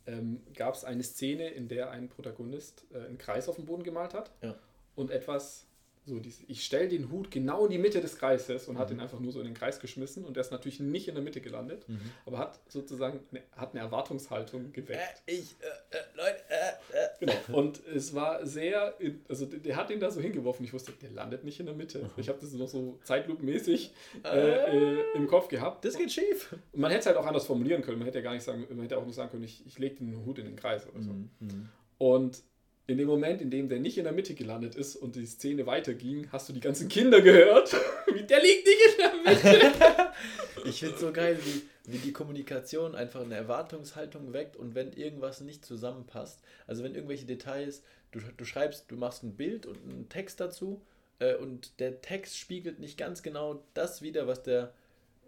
ähm, gab es eine Szene, in der ein Protagonist äh, einen Kreis auf dem Boden gemalt hat ja. und etwas so, diese, ich stelle den Hut genau in die Mitte des Kreises und mhm. hat ihn einfach nur so in den Kreis geschmissen und der ist natürlich nicht in der Mitte gelandet, mhm. aber hat sozusagen eine, hat eine Erwartungshaltung geweckt. Äh, ich, äh, äh, Leute, äh. Genau. Und es war sehr, also der hat ihn da so hingeworfen. Ich wusste, der landet nicht in der Mitte. Ich habe das noch so zeitlupenmäßig äh, im Kopf gehabt. Das geht schief. Und man hätte es halt auch anders formulieren können. Man hätte ja gar nicht sagen, man hätte auch nur sagen können, ich, ich lege den Hut in den Kreis oder so. Mhm. Mhm. Und in dem Moment, in dem der nicht in der Mitte gelandet ist und die Szene weiterging, hast du die ganzen Kinder gehört. der liegt nicht in der Mitte. ich finde es so geil, wie, wie die Kommunikation einfach eine Erwartungshaltung weckt und wenn irgendwas nicht zusammenpasst, also wenn irgendwelche Details, du, du schreibst, du machst ein Bild und einen Text dazu äh, und der Text spiegelt nicht ganz genau das wieder, was der,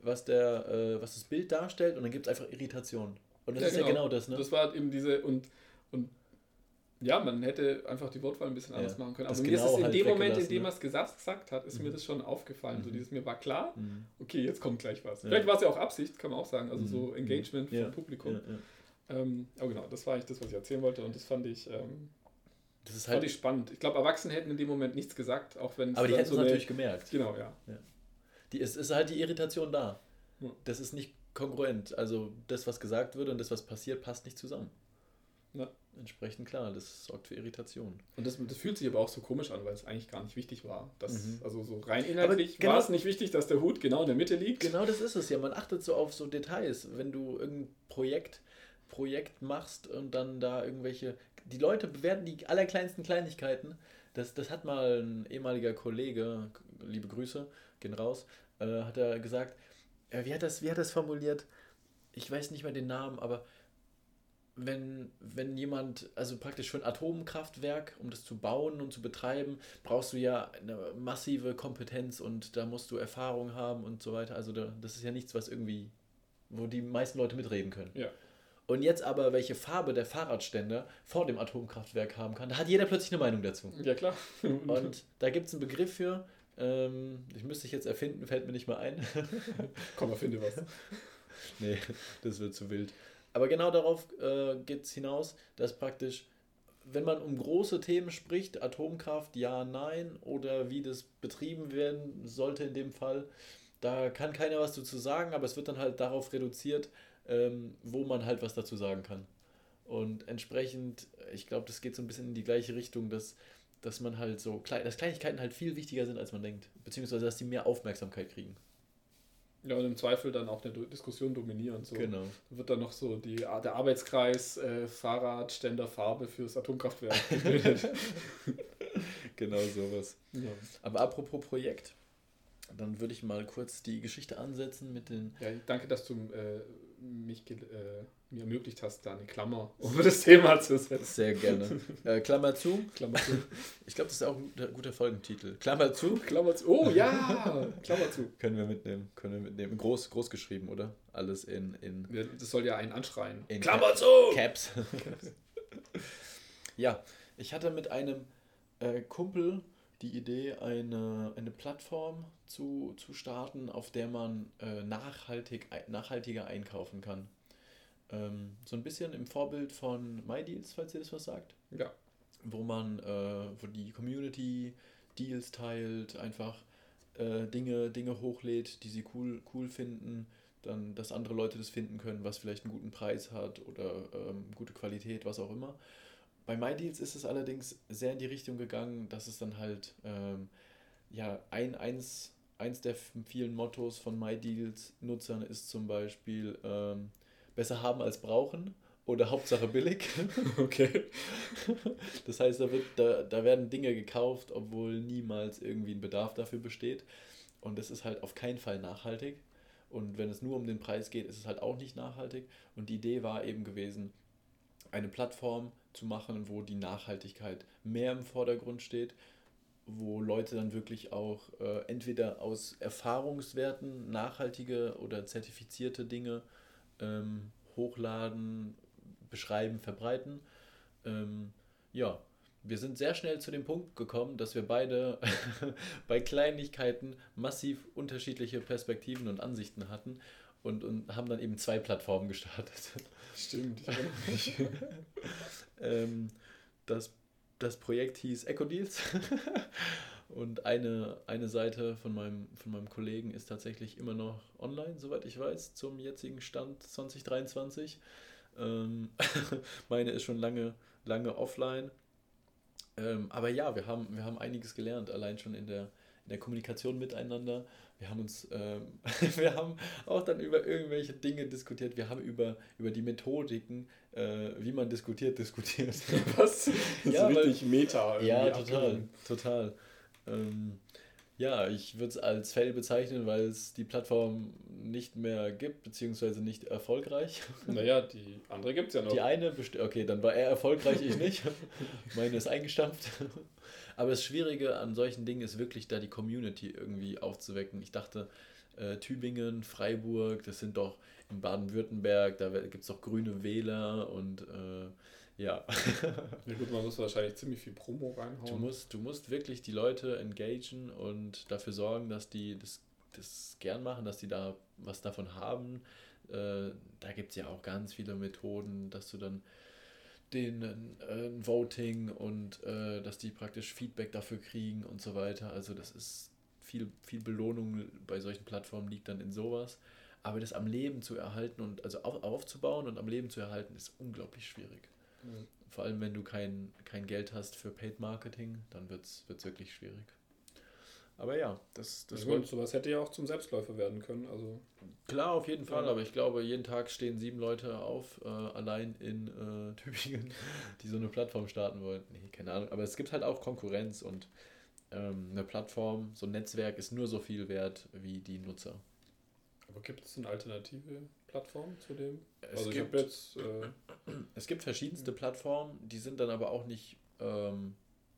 was der, äh, was das Bild darstellt und dann gibt es einfach Irritation. Und das ja, ist genau. ja genau das, ne? Das war eben diese, und, und ja, man hätte einfach die Wortwahl ein bisschen anders ja, machen können. Aber mir genau ist es in halt dem Moment, in dem er es gesagt, gesagt hat, ist mhm. mir das schon aufgefallen. Mhm. So dieses, mir war klar, mhm. okay, jetzt kommt gleich was. Ja. Vielleicht war es ja auch Absicht, kann man auch sagen. Also so mhm. Engagement ja. vom Publikum. Ähm, aber genau, das war eigentlich das, was ich erzählen wollte. Und das fand ich, ähm, das ist halt fand ich spannend. Ich glaube, Erwachsene hätten in dem Moment nichts gesagt, auch wenn Aber die hätten es so natürlich gemerkt. Genau, ja. Die, es ist halt die Irritation da. Das ist nicht kongruent. Also das, was gesagt wird und das, was passiert, passt nicht zusammen. Ja entsprechend klar, das sorgt für Irritation. Und das, das fühlt sich aber auch so komisch an, weil es eigentlich gar nicht wichtig war. Dass, mhm. Also so rein inhaltlich genau, war es nicht wichtig, dass der Hut genau in der Mitte liegt. Genau das ist es ja. Man achtet so auf so Details. Wenn du irgendein Projekt, Projekt machst und dann da irgendwelche. Die Leute bewerten die allerkleinsten Kleinigkeiten. Das, das hat mal ein ehemaliger Kollege, liebe Grüße, gehen raus, äh, hat er gesagt, äh, wie, hat das, wie hat das formuliert? Ich weiß nicht mehr den Namen, aber wenn, wenn jemand, also praktisch für ein Atomkraftwerk, um das zu bauen und zu betreiben, brauchst du ja eine massive Kompetenz und da musst du Erfahrung haben und so weiter. Also da, das ist ja nichts, was irgendwie, wo die meisten Leute mitreden können. Ja. Und jetzt aber, welche Farbe der Fahrradständer vor dem Atomkraftwerk haben kann, da hat jeder plötzlich eine Meinung dazu. Ja, klar. und da gibt es einen Begriff für, ähm, ich müsste ich jetzt erfinden, fällt mir nicht mal ein. Komm, erfinde was. nee, das wird zu wild. Aber genau darauf äh, geht es hinaus, dass praktisch wenn man um große Themen spricht, Atomkraft, ja, nein, oder wie das betrieben werden sollte in dem Fall, da kann keiner was dazu sagen, aber es wird dann halt darauf reduziert, ähm, wo man halt was dazu sagen kann. Und entsprechend, ich glaube, das geht so ein bisschen in die gleiche Richtung, dass, dass man halt so, dass Kleinigkeiten halt viel wichtiger sind, als man denkt. Beziehungsweise, dass die mehr Aufmerksamkeit kriegen. Ja, und im Zweifel dann auch eine Diskussion dominieren. So. Genau. Da wird dann noch so die, der Arbeitskreis äh, Fahrradständer Farbe fürs Atomkraftwerk gebildet. genau sowas. Ja. Aber apropos Projekt, dann würde ich mal kurz die Geschichte ansetzen mit den. Ja, danke, dass du äh, mich äh, mir ermöglicht hast, da eine Klammer um das Thema zu setzen. Sehr gerne. Äh, Klammer zu. Klammer zu. Ich glaube, das ist auch ein guter, guter Folgentitel. Klammer zu. Klammer zu. Oh ja! Klammer zu. Können wir mitnehmen. Können wir mitnehmen. Groß, groß geschrieben, oder? Alles in. in das soll ja einen anschreien. In Klammer Cap zu! Caps. Caps. ja, ich hatte mit einem äh, Kumpel die Idee, eine, eine Plattform zu, zu starten, auf der man äh, nachhaltig, nachhaltiger einkaufen kann. Ähm, so ein bisschen im Vorbild von MyDeals, falls ihr das was sagt. Ja. Wo man, äh, wo die Community Deals teilt, einfach äh, Dinge, Dinge hochlädt, die sie cool, cool finden, dann, dass andere Leute das finden können, was vielleicht einen guten Preis hat oder ähm, gute Qualität, was auch immer. Bei MyDeals ist es allerdings sehr in die Richtung gegangen, dass es dann halt ähm, ja ein, eins, eins der vielen Mottos von MyDeals-Nutzern ist zum Beispiel ähm, besser haben als brauchen oder Hauptsache billig. Okay. Das heißt, da, wird, da, da werden Dinge gekauft, obwohl niemals irgendwie ein Bedarf dafür besteht. Und das ist halt auf keinen Fall nachhaltig. Und wenn es nur um den Preis geht, ist es halt auch nicht nachhaltig. Und die Idee war eben gewesen, eine Plattform zu machen, wo die Nachhaltigkeit mehr im Vordergrund steht, wo Leute dann wirklich auch äh, entweder aus Erfahrungswerten nachhaltige oder zertifizierte Dinge ähm, hochladen, beschreiben, verbreiten. Ähm, ja, wir sind sehr schnell zu dem Punkt gekommen, dass wir beide bei Kleinigkeiten massiv unterschiedliche Perspektiven und Ansichten hatten und, und haben dann eben zwei Plattformen gestartet. Stimmt. ähm, das, das Projekt hieß EcoDeals und eine, eine Seite von meinem, von meinem Kollegen ist tatsächlich immer noch online, soweit ich weiß, zum jetzigen Stand 2023. Ähm, meine ist schon lange, lange offline. Ähm, aber ja, wir haben, wir haben einiges gelernt, allein schon in der, in der Kommunikation miteinander. Wir haben uns, ähm, wir haben auch dann über irgendwelche Dinge diskutiert. Wir haben über, über die Methodiken, äh, wie man diskutiert, diskutiert. Was? Das ja, ist richtig weil, Meta. Ja, total, abgeben. total. Ähm, ja, ich würde es als Fail bezeichnen, weil es die Plattform nicht mehr gibt, beziehungsweise nicht erfolgreich. Naja, die andere gibt es ja noch. Die eine, okay, dann war er erfolgreich, ich nicht. Meine ist eingestampft. Aber das Schwierige an solchen Dingen ist wirklich, da die Community irgendwie aufzuwecken. Ich dachte, äh, Tübingen, Freiburg, das sind doch in Baden-Württemberg, da gibt es doch grüne Wähler und äh, ja. ja gut, man muss wahrscheinlich ziemlich viel Promo reinhauen. Du musst, du musst wirklich die Leute engagieren und dafür sorgen, dass die das, das gern machen, dass die da was davon haben. Äh, da gibt es ja auch ganz viele Methoden, dass du dann den äh, Voting und äh, dass die praktisch Feedback dafür kriegen und so weiter. Also das ist viel, viel Belohnung bei solchen Plattformen liegt dann in sowas. Aber das am Leben zu erhalten und also auf, aufzubauen und am Leben zu erhalten, ist unglaublich schwierig. Mhm. Vor allem, wenn du kein, kein Geld hast für Paid Marketing, dann wird es wirklich schwierig. Aber ja, das, das ja, gut, sowas hätte ja auch zum Selbstläufer werden können. Also Klar, auf jeden Fall, ja. aber ich glaube, jeden Tag stehen sieben Leute auf, äh, allein in äh, Tübingen, die so eine Plattform starten wollen. Nee, keine Ahnung. Aber es gibt halt auch Konkurrenz und ähm, eine Plattform, so ein Netzwerk ist nur so viel wert wie die Nutzer. Aber gibt es eine alternative Plattform zu dem? Es also gibt, jetzt, äh, es gibt verschiedenste Plattformen, die sind dann aber auch nicht ähm,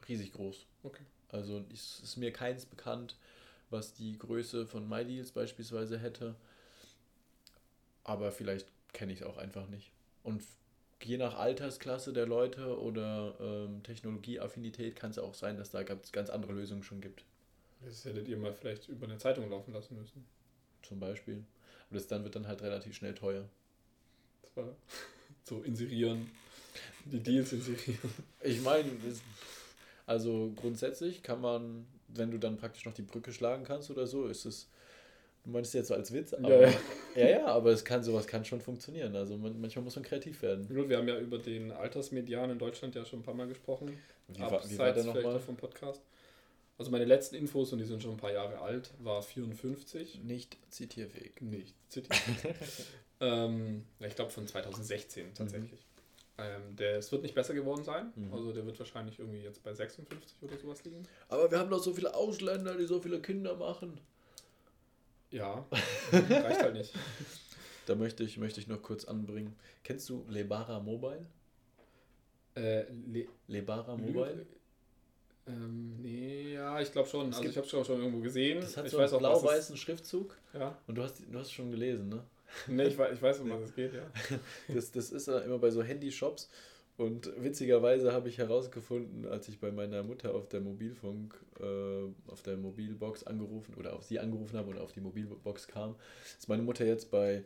riesig groß. Okay. Also es ist mir keins bekannt, was die Größe von MyDeals beispielsweise hätte. Aber vielleicht kenne ich es auch einfach nicht. Und je nach Altersklasse der Leute oder ähm, Technologieaffinität kann es auch sein, dass da ganz, ganz andere Lösungen schon gibt. Das hättet ihr mal vielleicht über eine Zeitung laufen lassen müssen. Zum Beispiel. Aber das dann wird dann halt relativ schnell teuer. Das war so inserieren. Die Deals inserieren. Ich meine, also grundsätzlich kann man, wenn du dann praktisch noch die Brücke schlagen kannst oder so, ist es. Du meinst jetzt so als Witz, aber, ja, ja. ja, ja, aber es kann, sowas kann schon funktionieren. Also man, manchmal muss man kreativ werden. Wir haben ja über den Altersmedian in Deutschland ja schon ein paar Mal gesprochen. Wie war, wie war der nochmal? vom Podcast. Also meine letzten Infos, und die sind schon ein paar Jahre alt, war 54. Nicht zitierfähig. Nicht zitierfähig. ähm, ich glaube von 2016 tatsächlich. Mhm. Ähm, der, es wird nicht besser geworden sein. Mhm. Also der wird wahrscheinlich irgendwie jetzt bei 56 oder sowas liegen. Aber wir haben doch so viele Ausländer, die so viele Kinder machen. Ja, reicht halt nicht. Da möchte ich, möchte ich noch kurz anbringen. Kennst du Lebara Mobile? Äh, Le Lebara Mobile? Ähm, nee, ja, ich glaube schon. Es also ich habe es schon irgendwo gesehen. Das hat ich so einen blau-weißen Schriftzug. Ja. Und du hast, du hast schon gelesen, ne? Nee, ich weiß, ich weiß um was es geht, ja. Das, das ist ja immer bei so Handyshops. Und witzigerweise habe ich herausgefunden, als ich bei meiner Mutter auf der Mobilfunk, äh, auf der Mobilbox angerufen oder auf sie angerufen habe und auf die Mobilbox kam, dass meine Mutter jetzt bei,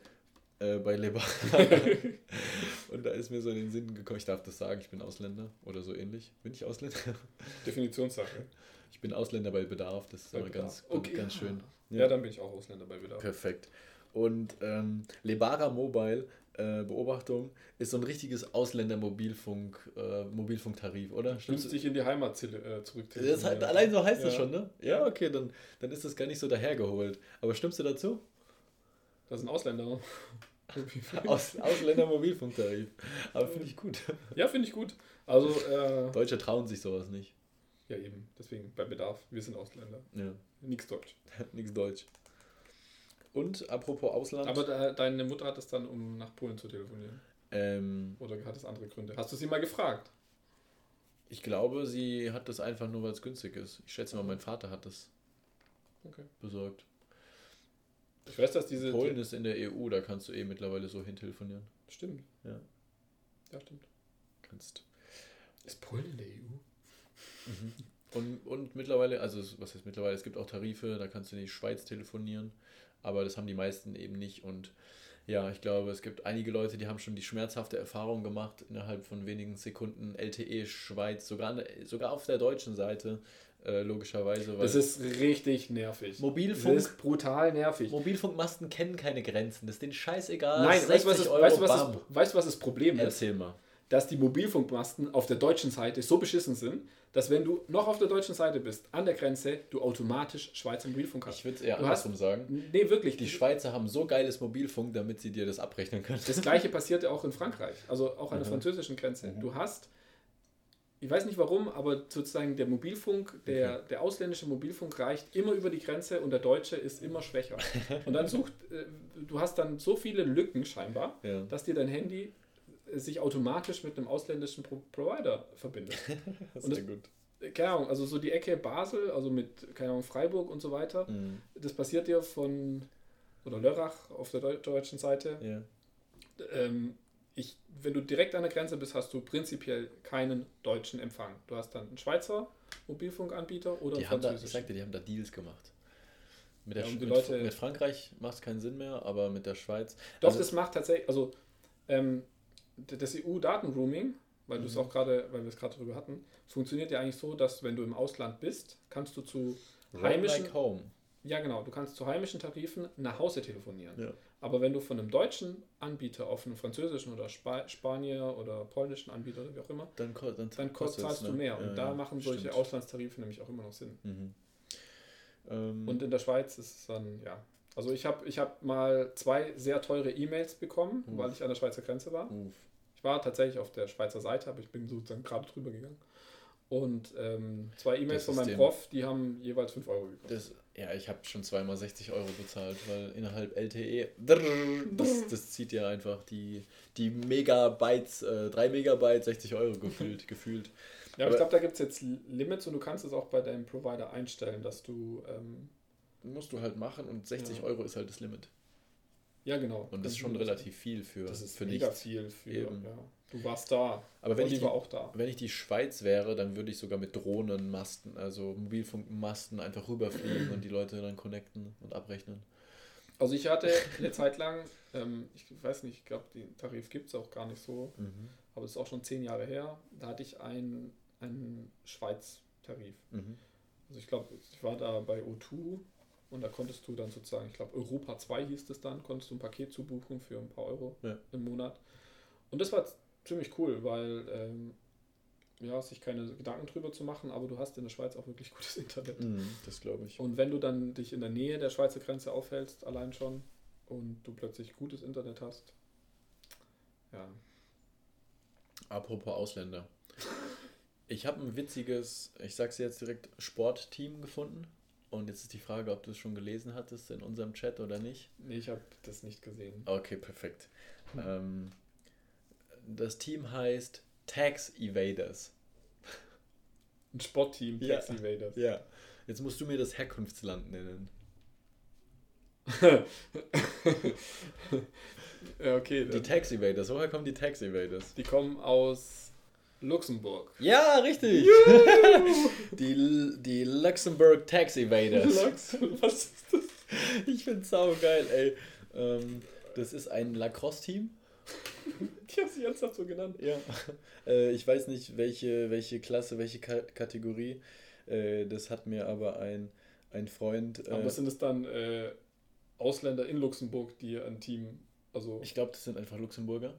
äh, bei Lebar. und da ist mir so in den Sinn gekommen, ich darf das sagen, ich bin Ausländer oder so ähnlich. Bin ich Ausländer? Definitionssache. Ich bin Ausländer bei Bedarf, das ist bei immer Bedarf. ganz, okay, ganz schön. Ja. ja, dann bin ich auch Ausländer bei Bedarf. Perfekt. Und ähm, Lebara Mobile, äh, Beobachtung, ist so ein richtiges Ausländer-Mobilfunk, äh, Mobilfunktarif, oder? Stimmt sich in die Heimat äh, zurück. Das halt, allein so heißt es ja. schon, ne? Ja, okay, dann, dann ist das gar nicht so dahergeholt. Aber stimmst du dazu? Das ist ein Ausländer. Aus, Ausländer-Mobilfunktarif. Aber finde ich gut. Ja, finde ich gut. Also, äh, Deutsche trauen sich sowas nicht. Ja, eben. Deswegen bei Bedarf. Wir sind Ausländer. Ja. Nix Deutsch. Nix Deutsch. Und apropos Ausland. Aber da, deine Mutter hat es dann, um nach Polen zu telefonieren. Ähm, Oder hat es andere Gründe? Hast du sie mal gefragt? Ich glaube, sie hat das einfach nur, weil es günstig ist. Ich schätze mal, mein Vater hat das okay. besorgt. Ich weiß, dass diese. Polen ist in der EU, da kannst du eh mittlerweile so hin telefonieren. Stimmt. Ja. Ja, stimmt. Kannst. Ist Polen in der EU? Mhm. Und, und mittlerweile, also was heißt mittlerweile, es gibt auch Tarife, da kannst du in die Schweiz telefonieren aber das haben die meisten eben nicht. Und ja, ich glaube, es gibt einige Leute, die haben schon die schmerzhafte Erfahrung gemacht, innerhalb von wenigen Sekunden LTE Schweiz, sogar, sogar auf der deutschen Seite, äh, logischerweise. das ist richtig nervig. Mobilfunk. Das ist brutal nervig. Mobilfunkmasten kennen keine Grenzen, das ist denen scheißegal. Nein, weißt du, was, weißt, was, weißt, was das Problem ist? Erzähl mal. Dass die Mobilfunkmasten auf der deutschen Seite so beschissen sind, dass wenn du noch auf der deutschen Seite bist, an der Grenze, du automatisch Schweizer Mobilfunk hast. Ich würde es eher du andersrum hast, sagen. Nee, wirklich. Die Schweizer haben so geiles Mobilfunk, damit sie dir das abrechnen können. Das gleiche passiert ja auch in Frankreich, also auch an der mhm. französischen Grenze. Mhm. Du hast, ich weiß nicht warum, aber sozusagen der Mobilfunk, der, okay. der ausländische Mobilfunk reicht immer über die Grenze und der deutsche ist immer schwächer. Und dann sucht, äh, du hast dann so viele Lücken scheinbar, ja. dass dir dein Handy sich automatisch mit einem ausländischen Pro Provider verbindet. das ist ja gut. Keine Ahnung, also so die Ecke Basel, also mit, keine Ahnung, Freiburg und so weiter, mhm. das passiert dir von, oder Lörrach auf der deutschen Seite. Ja. Ähm, ich, wenn du direkt an der Grenze bist, hast du prinzipiell keinen deutschen Empfang. Du hast dann einen Schweizer Mobilfunkanbieter oder die einen haben da, Ich sagte, die haben da Deals gemacht. Mit, der ja, mit, Leute, mit Frankreich macht es keinen Sinn mehr, aber mit der Schweiz. Doch, also, das macht tatsächlich, also ähm, das EU-Datenrooming, weil mhm. du es auch gerade, weil wir es gerade darüber hatten, funktioniert ja eigentlich so, dass wenn du im Ausland bist, kannst du zu heimischen like home. Ja, genau, du kannst zu heimischen Tarifen nach Hause telefonieren. Ja. Aber wenn du von einem deutschen Anbieter auf einen französischen oder Spa Spanier oder polnischen Anbieter oder wie auch immer, dann, dann, dann zahlst du ne? mehr. Und ja, da machen solche stimmt. Auslandstarife nämlich auch immer noch Sinn. Mhm. Ähm. Und in der Schweiz ist es dann, ja. Also ich habe ich hab mal zwei sehr teure E-Mails bekommen, Uff. weil ich an der Schweizer Grenze war. Uff. Ich war tatsächlich auf der Schweizer Seite, aber ich bin sozusagen gerade drüber gegangen. Und ähm, zwei E-Mails von meinem Prof, die haben jeweils 5 Euro gekostet. Das, ja, ich habe schon zweimal 60 Euro bezahlt, weil innerhalb LTE, das, das zieht ja einfach die, die Megabytes, äh, 3 Megabyte, 60 Euro gefühlt. gefühlt. Ja, aber ich glaube, da gibt es jetzt Limits und du kannst es auch bei deinem Provider einstellen, dass du. Ähm, musst du halt machen und 60 ja. Euro ist halt das Limit. Ja, genau. Und das ist schon relativ viel für Das ist für mega nichts. viel für. Eben. Ja. Du warst da. Aber wenn ich, die, auch da. wenn ich die Schweiz wäre, dann würde ich sogar mit Drohnenmasten, also Mobilfunkmasten einfach rüberfliegen und die Leute dann connecten und abrechnen. Also ich hatte eine Zeit lang, ähm, ich weiß nicht, ich glaube, den Tarif gibt es auch gar nicht so, Mhm. aber es ist auch schon zehn Jahre her. Da hatte ich einen, einen Schweiz-Tarif. Mhm. Also ich glaube, ich war da bei O2 und da konntest du dann sozusagen, ich glaube Europa 2 hieß es dann, konntest du ein Paket zubuchen für ein paar Euro Ja. im Monat. Und das war ziemlich cool, weil ähm, ja, sich keine Gedanken drüber zu machen, aber du hast in der Schweiz auch wirklich gutes Internet. Mhm, das glaube ich. Und wenn du dann dich in der Nähe der Schweizer Grenze aufhältst, allein schon, und du plötzlich gutes Internet hast, ja, Apropos Ausländer. Ich habe ein witziges, ich sag's jetzt direkt, Sportteam gefunden. Und jetzt ist die Frage, ob du es schon gelesen hattest in unserem Chat oder nicht. nee, ich habe das nicht gesehen. Okay, perfekt. Ähm, das Team heißt Tax Evaders. Ein Sportteam, Ja. Taxi Invaders. Ja. Jetzt musst du mir das Herkunftsland nennen. Ja, okay. Die dann- Tax Evaders. Woher kommen die Tax Evaders? Die kommen aus Luxemburg. Ja, richtig. die, die Luxemburg Tax Evaders. Lux? Was ist das? Ich find's saugeil, ey. Ähm, das ist ein Lacrosse-Team. Die haben sie ernsthaft so genannt. Ja. Äh, ich weiß nicht, welche, welche Klasse, welche Ka Kategorie. Äh, das hat mir aber ein, ein Freund. Äh, Aber sind es dann äh, Ausländer in Luxemburg, die ein Team, also ich glaube, das sind einfach Luxemburger.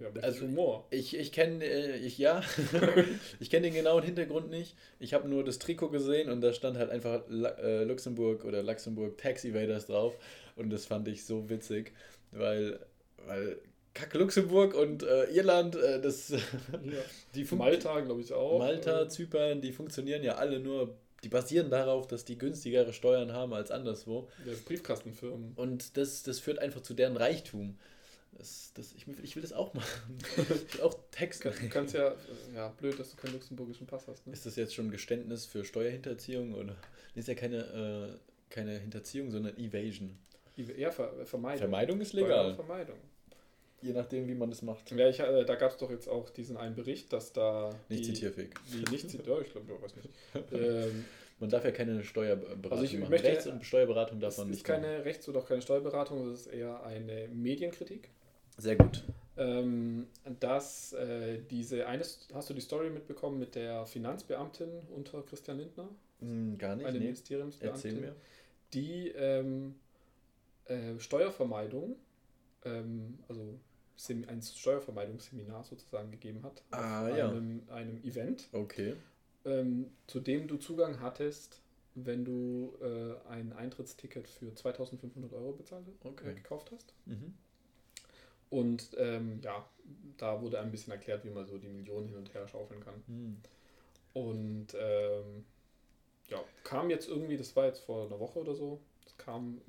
Ja, also- Humor. Ich, ich kenne, äh, ich, ja, ich kenne den genauen Hintergrund nicht. Ich habe nur das Trikot gesehen und da stand halt einfach La äh, Luxemburg oder Luxemburg Tax Evaders drauf. Und das fand ich so witzig, weil, weil Kack Luxemburg und äh, Irland, äh, das, Ja. die fun- Malta, glaube ich auch. Malta, Äh, Zypern, die funktionieren ja alle nur, die basieren darauf, dass die günstigere Steuern haben als anderswo. Der Briefkastenfirmen. Und das, das führt einfach zu deren Reichtum. Das, das, ich, will- ich will das auch machen. Ich will auch Text. Du kannst ja, ja, blöd, dass du keinen luxemburgischen Pass hast. Ne? Ist das jetzt schon ein Geständnis für Steuerhinterziehung oder? Das ist ja keine, äh, keine Hinterziehung, sondern Evasion. Ja, Ver Vermeidung. Vermeidung ist legal. Vermeidung. Je nachdem, wie man das macht. Ja, ich, äh, da gab es doch jetzt auch diesen einen Bericht, dass da. Nicht die, zitierfähig. Die nicht zitiert, ja, ich glaube, ich weiß nicht. Ähm, Man darf ja keine Steuerberatung Also ich machen. möchte- Rechts- und Steuerberatung darf es man ist nicht machen. keine Rechts- oder auch keine Steuerberatung, es ist eher eine Medienkritik. Sehr gut. Ähm, dass äh, diese eine, hast du die Story mitbekommen mit der Finanzbeamtin unter Christian Lindner? Hm, gar nicht, eine nee. Ministeriumsbeamtin, Erzähl mir. die ähm, äh, Steuervermeidung, ähm, also ein Steuervermeidungsseminar sozusagen gegeben hat. Ah, ja. einem, einem Event, Okay. ähm, zu dem du Zugang hattest, wenn du äh, ein Eintrittsticket für 2500 Euro bezahlt Okay. gekauft hast. Mhm. Und ähm, ja, da wurde ein bisschen erklärt, wie man so die Millionen hin und her schaufeln kann. Hm. Und ähm, ja, kam jetzt irgendwie, das war jetzt vor einer Woche oder so, das kam,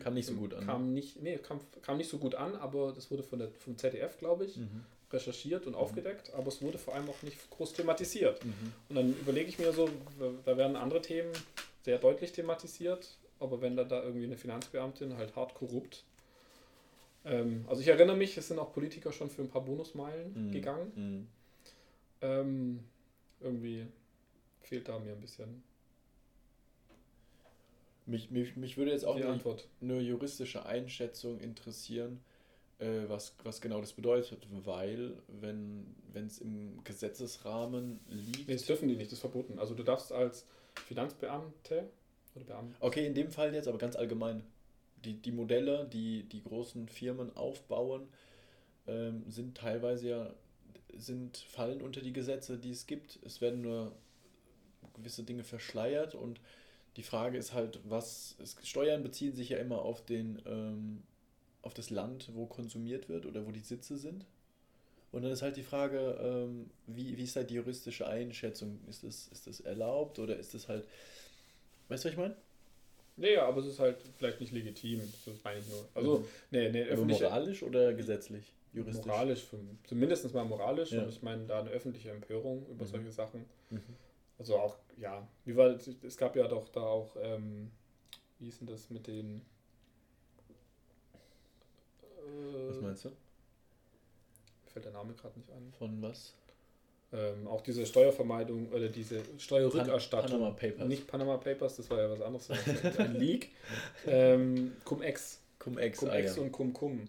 Kam nicht so gut an. Kam nicht, nee, kam, kam nicht so gut an, aber das wurde von der, vom ZDF, glaube ich, Mhm. recherchiert und aufgedeckt, aber es wurde vor allem auch nicht groß thematisiert. Mhm. Und dann überlege ich mir so, da werden andere Themen sehr deutlich thematisiert, aber wenn da, da irgendwie eine Finanzbeamtin halt hart korrupt. Ähm, also ich erinnere mich, es sind auch Politiker schon für ein paar Bonusmeilen Mhm. gegangen. Mhm. Ähm, irgendwie fehlt da mir ein bisschen Mich, mich, mich würde jetzt auch die eine, Antwort. eine juristische Einschätzung interessieren, äh, was, was genau das bedeutet, weil wenn es im Gesetzesrahmen liegt. Nee, das dürfen die nicht, das ist verboten. Also du darfst als Finanzbeamte oder Beamte. Okay, in dem Fall jetzt, aber ganz allgemein. Die, die Modelle, die die großen Firmen aufbauen, ähm, sind teilweise ja, sind, fallen unter die Gesetze, die es gibt. Es werden nur gewisse Dinge verschleiert und die Frage ist halt, was, es, Steuern beziehen sich ja immer auf den, ähm, auf das Land, wo konsumiert wird oder wo die Sitze sind. Und dann ist halt die Frage, ähm, wie, wie ist halt die juristische Einschätzung? Ist das, ist das erlaubt oder ist das halt, weißt du, was ich meine? Nee, aber es ist halt vielleicht nicht legitim, das meine ich nur. Also, Mhm. nee, nee, öffentliche, moralisch oder gesetzlich? Juristisch? moralisch, für, zumindest mal moralisch. Ja. Und ich meine, da eine öffentliche Empörung über Mhm. solche Sachen. Mhm. Also auch, ja, wie war das? es gab ja doch da auch, ähm, wie hieß denn das mit den Was äh, meinst du? mir fällt der Name gerade nicht ein. Von was? Ähm, auch diese Steuervermeidung oder diese Steuerrückerstattung. Panama Papers. Nicht Panama Papers, das war ja was anderes. ein Leak. Ähm, Cum-Ex. Cum-Ex, Cum-Ex ah, ja. und Cum-Cum.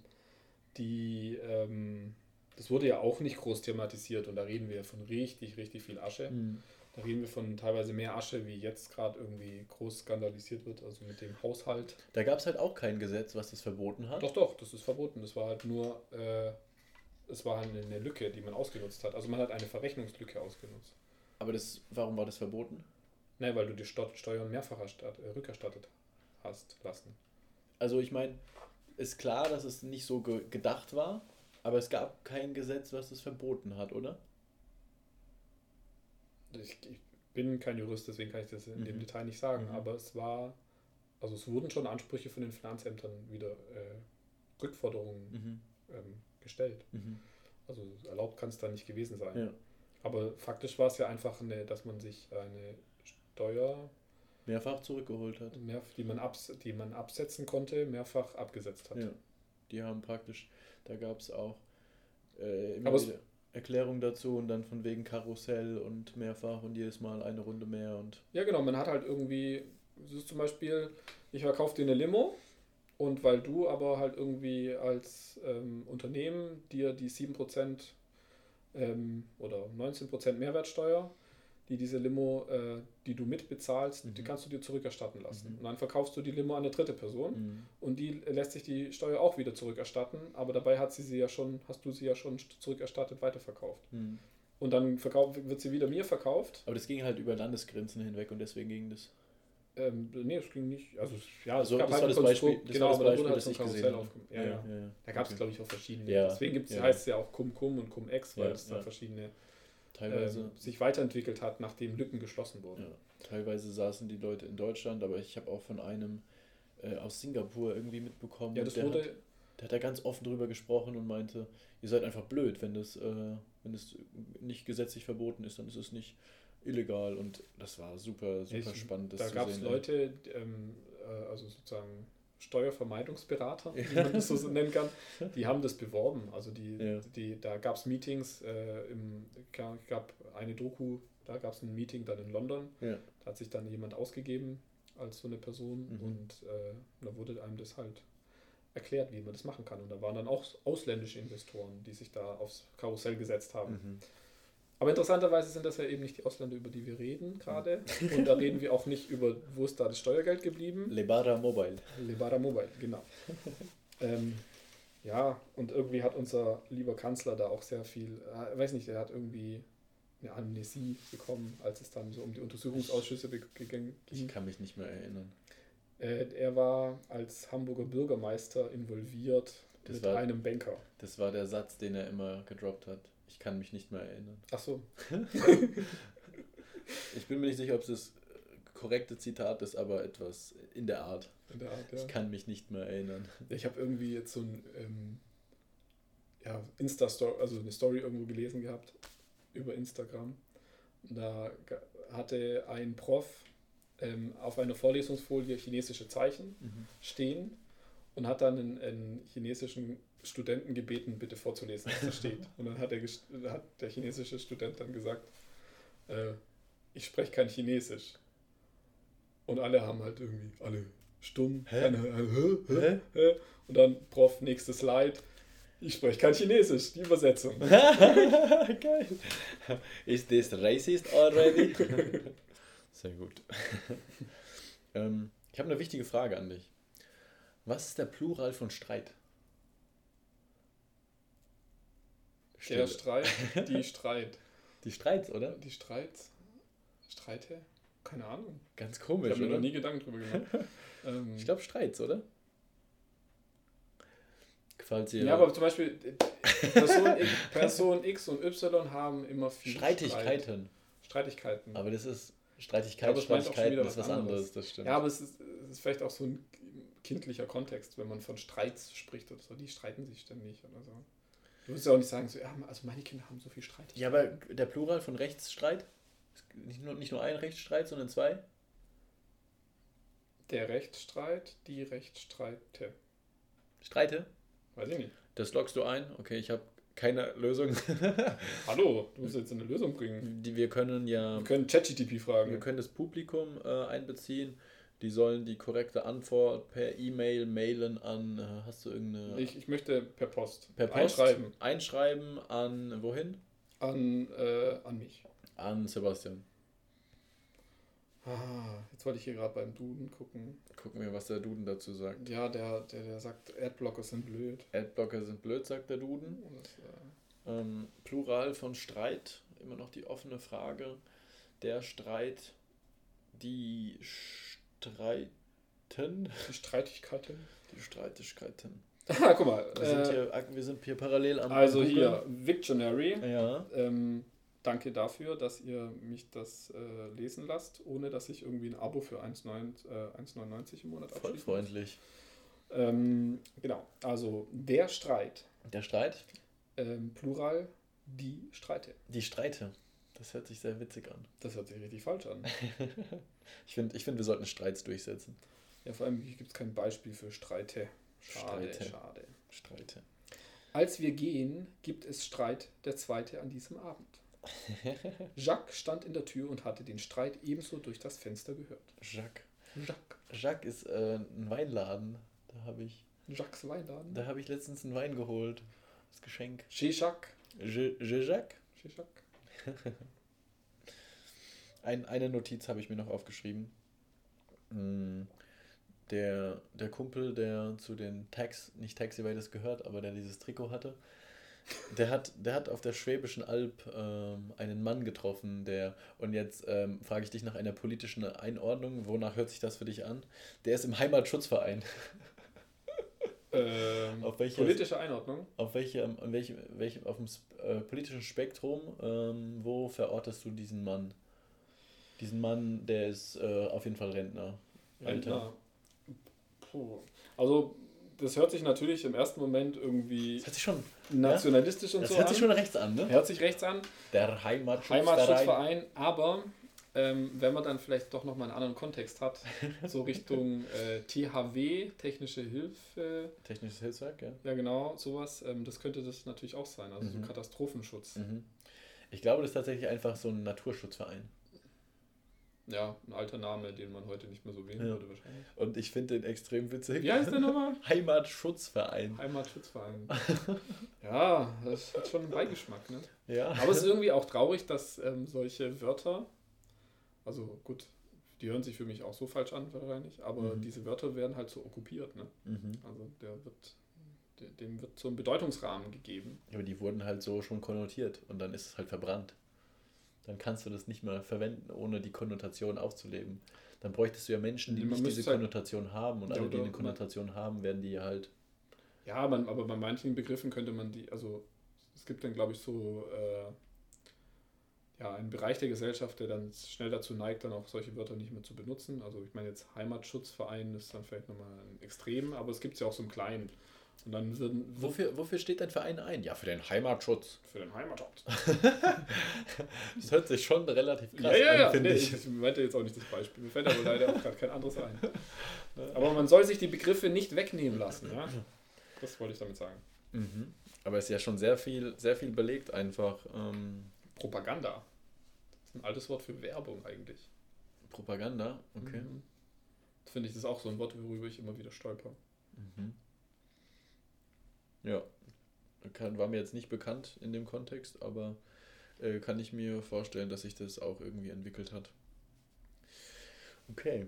Die, ähm, das wurde ja auch nicht groß thematisiert und da reden wir von richtig, richtig viel Asche. Mhm. Da reden wir von teilweise mehr Asche, wie jetzt gerade irgendwie groß skandalisiert wird, also mit dem Haushalt. Da gab es halt auch kein Gesetz, was das verboten hat. Doch, doch, das ist verboten. Das war halt nur, äh, es war eine, eine Lücke, die man ausgenutzt hat. Also man hat eine Verrechnungslücke ausgenutzt. Aber das, warum war das verboten? Nein, weil du die Steuern mehrfach erstatt, äh, rückerstattet hast lassen. Also ich meine, ist klar, dass es nicht so ge gedacht war, aber es gab kein Gesetz, was das verboten hat, oder? Ich, ich bin kein Jurist, deswegen kann ich das in dem Mhm. Detail nicht sagen, Mhm. aber es war, also es wurden schon Ansprüche von den Finanzämtern wieder äh, Rückforderungen Mhm. ähm, gestellt. Mhm. Also erlaubt kann es da nicht gewesen sein. Ja. Aber faktisch war es ja einfach, eine, dass man sich eine Steuer, Mehrfach zurückgeholt hat. mehr, die, man abs, die man absetzen konnte, mehrfach abgesetzt hat. Ja. Die haben praktisch, da gab es auch äh, immer es- wieder Erklärungen dazu und dann von wegen Karussell und mehrfach und jedes Mal eine Runde mehr und Ja, genau, man hat halt irgendwie, ist zum Beispiel, ich verkaufe dir eine Limo und weil du aber halt irgendwie als ähm, Unternehmen dir die 7% ähm, oder 19% Mehrwertsteuer, die diese Limo, äh, die du mitbezahlst, die Mhm. kannst du dir zurückerstatten lassen. Mhm. Und dann verkaufst du die Limo an eine dritte Person Mhm. und die lässt sich die Steuer auch wieder zurückerstatten, aber dabei hat sie sie ja schon, hast du sie ja schon zurückerstattet weiterverkauft. Mhm. Und dann verkauft, wird sie wieder mir verkauft Aber das ging halt über Landesgrenzen hinweg und deswegen ging das. Ähm, nee, es ging nicht. Also, ja, Also, das halt war das Beispiel- das genau, war das da Beispiel, halt das ich gesehen habe. aufgemacht. Ja, ja. ja. Da gab es, Okay. glaube ich, auch verschiedene. Ja, Deswegen gibt's, ja. heißt es ja auch Cum-Cum und Cum-Ex, weil Ja, es da ja. verschiedene Teilweise, ähm, sich weiterentwickelt hat, nachdem Lücken geschlossen wurden. ja, teilweise saßen die Leute in Deutschland, aber ich habe auch von einem äh, aus Singapur irgendwie mitbekommen. Ja, das der wurde, Hat, der hat da ganz offen drüber gesprochen und meinte, ihr seid einfach blöd, wenn das, äh, wenn das nicht gesetzlich verboten ist, dann ist es nicht illegal und das war super, super Ich- spannend. das da gab es Leute, ähm, äh, also sozusagen Steuervermeidungsberater, wie Ja. man das so nennen kann, die haben das beworben. Also die, Ja. die, da gab es Meetings, äh, im, ga- gab eine Doku, da gab es ein Meeting dann in London, Ja. da hat sich dann jemand ausgegeben als so eine Person Mhm. und äh, da wurde einem das halt erklärt, wie man das machen kann. Und da waren dann auch ausländische Investoren, die sich da aufs Karussell gesetzt haben. Mhm. Aber interessanterweise sind das ja eben nicht die Ausländer, über die wir reden gerade. Und da reden wir auch nicht über, wo ist da das Steuergeld geblieben. Lebara Mobile. Lebara Mobile, genau. ähm, ja, und irgendwie hat unser lieber Kanzler da auch sehr viel, äh, weiß nicht, er hat irgendwie eine Amnesie bekommen, als es dann so um die Untersuchungsausschüsse gegangen Ich ging. kann mich nicht mehr erinnern. Äh, er war als Hamburger Bürgermeister involviert Das mit war- einem Banker. Das war der Satz, den er immer gedroppt hat. Ich kann mich nicht mehr erinnern. Ach so, Ich bin mir nicht sicher, ob es das korrekte Zitat ist, aber etwas in der Art. in der Art, ja. Ich kann mich nicht mehr erinnern. Ich habe irgendwie jetzt so ein ähm, ja, Insta-Story, also eine Story irgendwo gelesen gehabt über Instagram. Da hatte ein Prof ähm, auf einer Vorlesungsfolie chinesische Zeichen stehen und hat dann einen, einen chinesischen Studenten gebeten, bitte vorzulesen, was da steht. Und dann hat der, hat der chinesische Student dann gesagt, äh, ich spreche kein Chinesisch. Und alle haben halt irgendwie, alle stumm. Hä? Keine? Hä? Hä? Und dann, Prof, nächstes Slide. Ich spreche kein Chinesisch, die Übersetzung. Geil. Is this racist already? Sehr gut. ähm, ich habe eine wichtige Frage an dich. Was ist der Plural von Streit? Der Stille. Streit, die Streit. Die Streits, oder? Die Streits? Streite? Keine Ahnung. Ganz Ich komisch, habe mir noch nie Gedanken drüber gemacht. Ähm, Ich glaube Streits, oder? Falls ihr ja, aber zum Beispiel äh, Person, X- Person X und Y haben immer viel Streit. Streitigkeiten. Streitigkeiten. Aber das ist Streitigkeit, schon Streitigkeiten ist was was anderes, anderes. das stimmt. Ja, aber es ist, es ist vielleicht auch so ein kindlicher Kontext, wenn man von Streits spricht oder so. Die streiten sich ständig oder so. Du würdest ja auch nicht sagen, so, ja, also meine Kinder haben so viel Streit. Ja, aber der Plural von Rechtsstreit? Nicht nur, nicht nur ein Rechtsstreit, sondern zwei? Der Rechtsstreit, die Rechtsstreite. Streite? Weiß ich nicht. Das loggst du ein. Okay, ich habe keine Lösung. Hallo, du musst jetzt eine Lösung bringen. Die, wir können ja. Wir können ChatGTP fragen. Wir können das Publikum äh, einbeziehen. Die sollen die korrekte Antwort per E-Mail mailen an. Äh, hast du irgendeine. Ich, ich möchte per Post. per Post einschreiben. Einschreiben an. Wohin? An, äh, an mich. An Sebastian. Ah, jetzt wollte ich hier gerade beim Duden gucken. Gucken wir, was der Duden dazu sagt. Ja, der, der, der sagt, Adblocker sind blöd. Adblocker sind blöd, sagt der Duden. Das, äh, Ähm, Plural von Streit, immer noch die offene Frage. Der Streit, die Streiten, die Streitigkeiten. die Streitigkeiten. Ah, guck mal. Wir, sind, Äh, hier, wir sind hier parallel am also Googlen. hier, Victionary. Ja, Ähm, danke dafür, dass ihr mich das äh, lesen lasst, ohne dass ich irgendwie ein Abo für 1,9 äh, 1,99 im Monat voll abschließe. freundlich. Ähm, genau, also der Streit, Der Streit, ähm, Plural, die Streite. die Streite. Das hört sich sehr witzig an. Das hört sich richtig falsch an. Ich finde, ich find, wir sollten Streits durchsetzen. Ja, vor allem gibt es kein Beispiel für Streite. Schade, Streite. schade. Streite. Als wir gehen, gibt es Streit der zweite an diesem Abend. Jacques stand in der Tür und hatte den Streit ebenso durch das Fenster gehört. Jacques. Jacques. Jacques ist äh, ein Weinladen. Da habe ich, Jacques Weinladen. da hab ich letztens einen Wein geholt. Das Geschenk. Chez Jacques. Je, Je Jacques? Chez Jacques. Ein, eine Notiz habe ich mir noch aufgeschrieben. Mm, Der, der Kumpel, der zu den Tax, nicht Taxi Raiders gehört, aber der dieses Trikot hatte, der hat, der hat auf der Schwäbischen Alb ähm, einen Mann getroffen, der, und jetzt ähm, frage ich dich nach einer politischen Einordnung, wonach hört sich das für dich an? Der ist im Heimatschutzverein. Ähm, Auf welches- politische Einordnung. Auf welchem, an welchem, welchem, auf dem äh, politischen Spektrum, ähm, wo verortest du diesen Mann? Diesen Mann, der ist äh, auf jeden Fall Rentner. Rentner. Puh. Also, das hört sich natürlich im ersten Moment irgendwie Das hört sich schon, nationalistisch und das so hört an. sich schon rechts an, ne? hört sich rechts an. Der Heimatschutzverein. Heimatschutzverein, aber ähm, wenn man dann vielleicht doch nochmal einen anderen Kontext hat, so Richtung äh, THW, technische Hilfe, Technisches Hilfswerk, ja. ja genau, sowas, ähm, das könnte das natürlich auch sein, also Mhm. so Katastrophenschutz. Mhm. Ich glaube, das ist tatsächlich einfach so ein Naturschutzverein. Ja, ein alter Name, den man heute nicht mehr so wählen Ja. würde wahrscheinlich. Und ich finde den extrem witzig. Wie heißt der nochmal? Heimatschutzverein. Heimatschutzverein. ja, das hat schon einen Beigeschmack, ne? Ja. Aber es ist irgendwie auch traurig, dass ähm, solche Wörter, also gut, die hören sich für mich auch so falsch an wahrscheinlich, aber Mhm. diese Wörter werden halt so okkupiert, ne? Mhm. Also der wird, de- dem wird so ein Bedeutungsrahmen gegeben. Aber die wurden halt so schon konnotiert und dann ist es halt verbrannt. Dann kannst du das nicht mehr verwenden, ohne die Konnotation aufzuleben. Dann bräuchtest du ja Menschen, die Man nicht diese halt- Konnotation haben und Ja, alle, die eine Konnotation haben, werden die halt. Ja, man, aber bei manchen Begriffen könnte man die, also es gibt dann glaube ich so äh, ja, einen Bereich der Gesellschaft, der dann schnell dazu neigt, dann auch solche Wörter nicht mehr zu benutzen. Also ich meine jetzt Heimatschutzverein ist dann vielleicht nochmal ein Extrem, aber es gibt es ja auch so im Kleinen. Und dann würden Wofür, wofür steht dein Verein ein? Ja, für den Heimatschutz. für den Heimatschutz. Das hört sich schon relativ krass ja, ja, an, finde Nee, ich. ich meinte jetzt auch nicht das Beispiel. Mir fällt aber leider auch gerade kein anderes ein. Aber man soll sich die Begriffe nicht wegnehmen lassen. Ja? Das wollte ich damit sagen. Mhm. Aber es ist ja schon sehr viel, sehr viel belegt einfach. Ähm, Propaganda. Das ist ein altes Wort für Werbung eigentlich. Propaganda, okay. Mhm. Das finde ich, das ist auch so ein Wort, worüber ich immer wieder stolper. Mhm. Ja, kann, war mir jetzt nicht bekannt in dem Kontext, aber äh, kann ich mir vorstellen, dass sich das auch irgendwie entwickelt hat. Okay.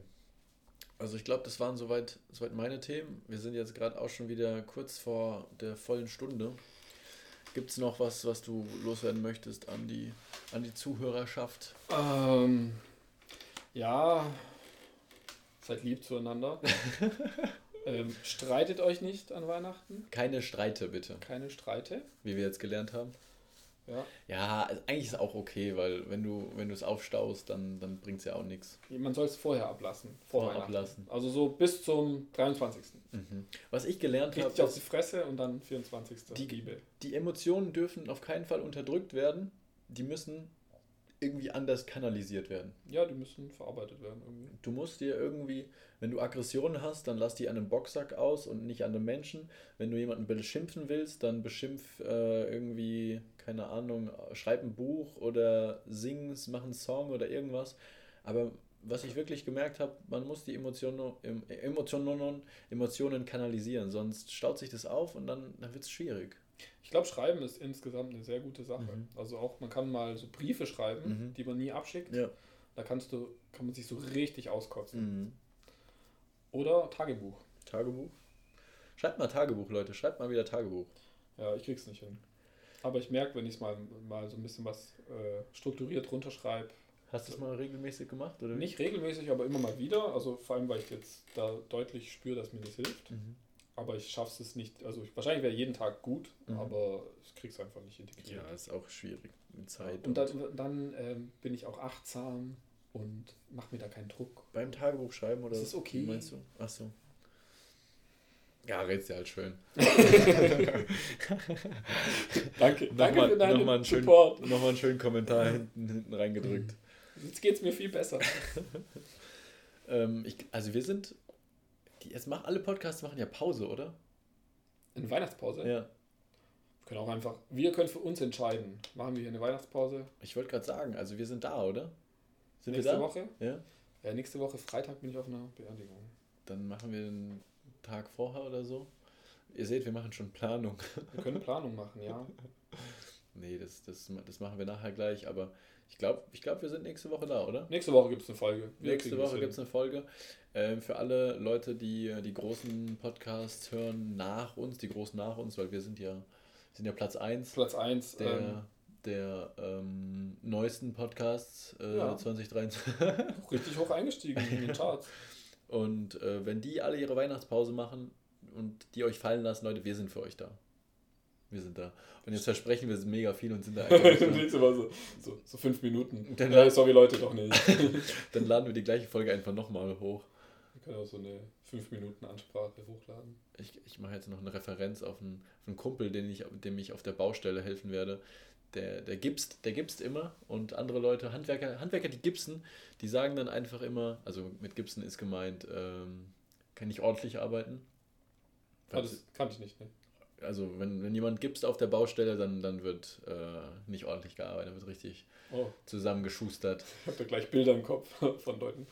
Also ich glaube, das waren soweit, soweit meine Themen. Wir sind jetzt gerade auch schon wieder kurz vor der vollen Stunde. Gibt es noch was, was du loswerden möchtest an die, an die Zuhörerschaft? Ähm, ja, seid lieb zueinander. ähm, streitet euch nicht an Weihnachten. Keine Streite, bitte, Keine Streite. wie wir jetzt gelernt haben. Ja. Ja, also eigentlich ist es auch okay, weil wenn du wenn du es aufstaust, dann, dann bringt es ja auch nichts. Man soll es vorher ablassen. Vor ablassen. Also so bis zum 23. Mhm. Was ich gelernt habe, auf die Fresse und dann 24. Die- Liebe. die Emotionen dürfen auf keinen Fall unterdrückt werden. Die müssen irgendwie anders kanalisiert werden. Ja, die müssen verarbeitet werden irgendwie. Du musst dir irgendwie, wenn du Aggressionen hast, dann lass die an einem Boxsack aus und nicht an einem Menschen. Wenn du jemanden beschimpfen willst, dann beschimpf äh, irgendwie, keine Ahnung, schreib ein Buch oder sing, mach einen Song oder irgendwas. Aber was ich wirklich gemerkt habe, man muss die Emotionen, Emotionen, Emotionen kanalisieren, sonst staut sich das auf und dann, dann wird es schwierig. Ich glaube, Schreiben ist insgesamt eine sehr gute Sache. Mhm. Also auch, man kann mal so Briefe schreiben, mhm. die man nie abschickt. Ja. Da kannst du, kann man sich so richtig auskotzen. Mhm. Oder Tagebuch. Tagebuch? Schreibt mal Tagebuch, Leute. Schreibt mal wieder Tagebuch. Ja, ich krieg's nicht hin. Aber ich merke, wenn ich mal, mal so ein bisschen was äh, strukturiert runterschreibe. Hast du es mal regelmäßig gemacht? Oder nicht regelmäßig, aber immer mal wieder. Also vor allem, weil ich jetzt da deutlich spüre, dass mir das hilft. Aber ich schaffe es nicht. Also ich, wahrscheinlich wäre jeden Tag gut, mhm. aber ich kriege es einfach nicht integriert. Ja, ist auch schwierig mit Zeit. Und, und dann, dann ähm, bin ich auch achtsam und mache mir da keinen Druck. Beim Tagebuch schreiben oder? Das ist okay. Wie meinst du? Ach so. Ja, redest ja halt schön. danke, danke nochmal, für deinen nochmal einen schönen, Support. Nochmal einen schönen Kommentar hinten, hinten reingedrückt. Jetzt geht es mir viel besser. ähm, ich, also wir sind die, jetzt mach, alle Podcasts machen ja Pause, oder? Eine Weihnachtspause? Ja. Wir können auch einfach, wir können für uns entscheiden. Machen wir hier eine Weihnachtspause? Ich wollte gerade sagen, also wir sind da, oder? Sind nächste wir da? Woche? Ja. Ja, nächste Woche Freitag bin ich auf einer Beerdigung. Dann machen wir einen Tag vorher oder so. Ihr seht, wir machen schon Planung. Wir können Planung machen, ja. nee, das, das, das machen wir nachher gleich, aber ich glaube, ich glaub, wir sind nächste Woche da, oder? Nächste Woche gibt es eine Folge. Wir nächste Woche gibt es eine Folge. Ähm, für alle Leute, die die großen Podcasts hören nach uns, die großen nach uns, weil wir sind ja, sind ja Platz 1. Platz 1. Der, ähm, der ähm, neuesten Podcasts äh, ja. 2023. Richtig hoch eingestiegen in den Charts. Und äh, wenn die alle ihre Weihnachtspause machen und die euch fallen lassen, Leute, wir sind für euch da. Wir sind da. Und jetzt versprechen wir es mega viel und sind da nicht da. so, so, so fünf Minuten. Dann, ja, sorry Leute, doch nicht. dann laden wir die gleiche Folge einfach nochmal hoch. Wir können auch so eine fünf Minuten Ansprache hochladen. Ich, ich mache jetzt noch eine Referenz auf einen, auf einen Kumpel, den ich, dem ich auf der Baustelle helfen werde. Der, der gipst, der gipst immer und andere Leute, Handwerker, Handwerker, die gipsen, die sagen dann einfach immer, also mit Gipsen ist gemeint, ähm, kann ich ordentlich arbeiten. Ah, das kannte ich nicht, ne? Also wenn, wenn jemand gibst auf der Baustelle, dann, dann wird äh, nicht ordentlich gearbeitet, wird richtig oh. zusammengeschustert. Ich habe da gleich Bilder im Kopf von Leuten.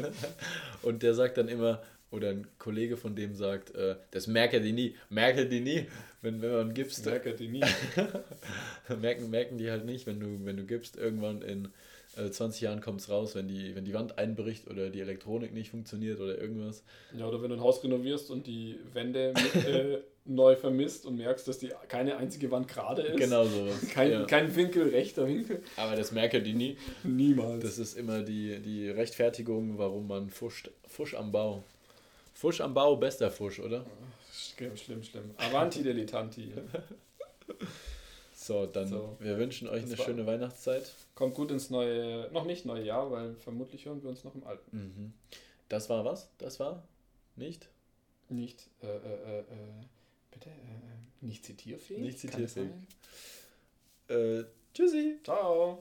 und der sagt dann immer, oder ein Kollege von dem sagt, äh, das merke die nie, merke die nie, wenn, wenn man gibst. Merke die nie. merken, merken die halt nicht, wenn du, wenn du gibst, irgendwann in äh, 20 Jahren kommt es raus, wenn die, wenn die Wand einbricht oder die Elektronik nicht funktioniert oder irgendwas. Ja, oder wenn du ein Haus renovierst und die Wände mit, äh, neu vermisst und merkst, dass die keine einzige Wand gerade ist. Genau sowas. Kein, ja. kein Winkel, rechter Winkel. Aber das merken die nie. Niemals. Das ist immer die, die Rechtfertigung, warum man fuscht. Fusch am Bau. Fusch am Bau, bester Fusch, oder? Schlimm, schlimm, schlimm. Avanti Dilettanti. so, dann so. wir wünschen euch das eine schöne Weihnachtszeit. Kommt gut ins neue, noch nicht neue Jahr, weil vermutlich hören wir uns noch im Alten. Mhm. Das war was? Das war nicht? Nicht, äh, äh, äh, äh Bitte? Äh, äh, nicht zitierfähig? Nicht zitierfähig. Äh, tschüssi. Ciao.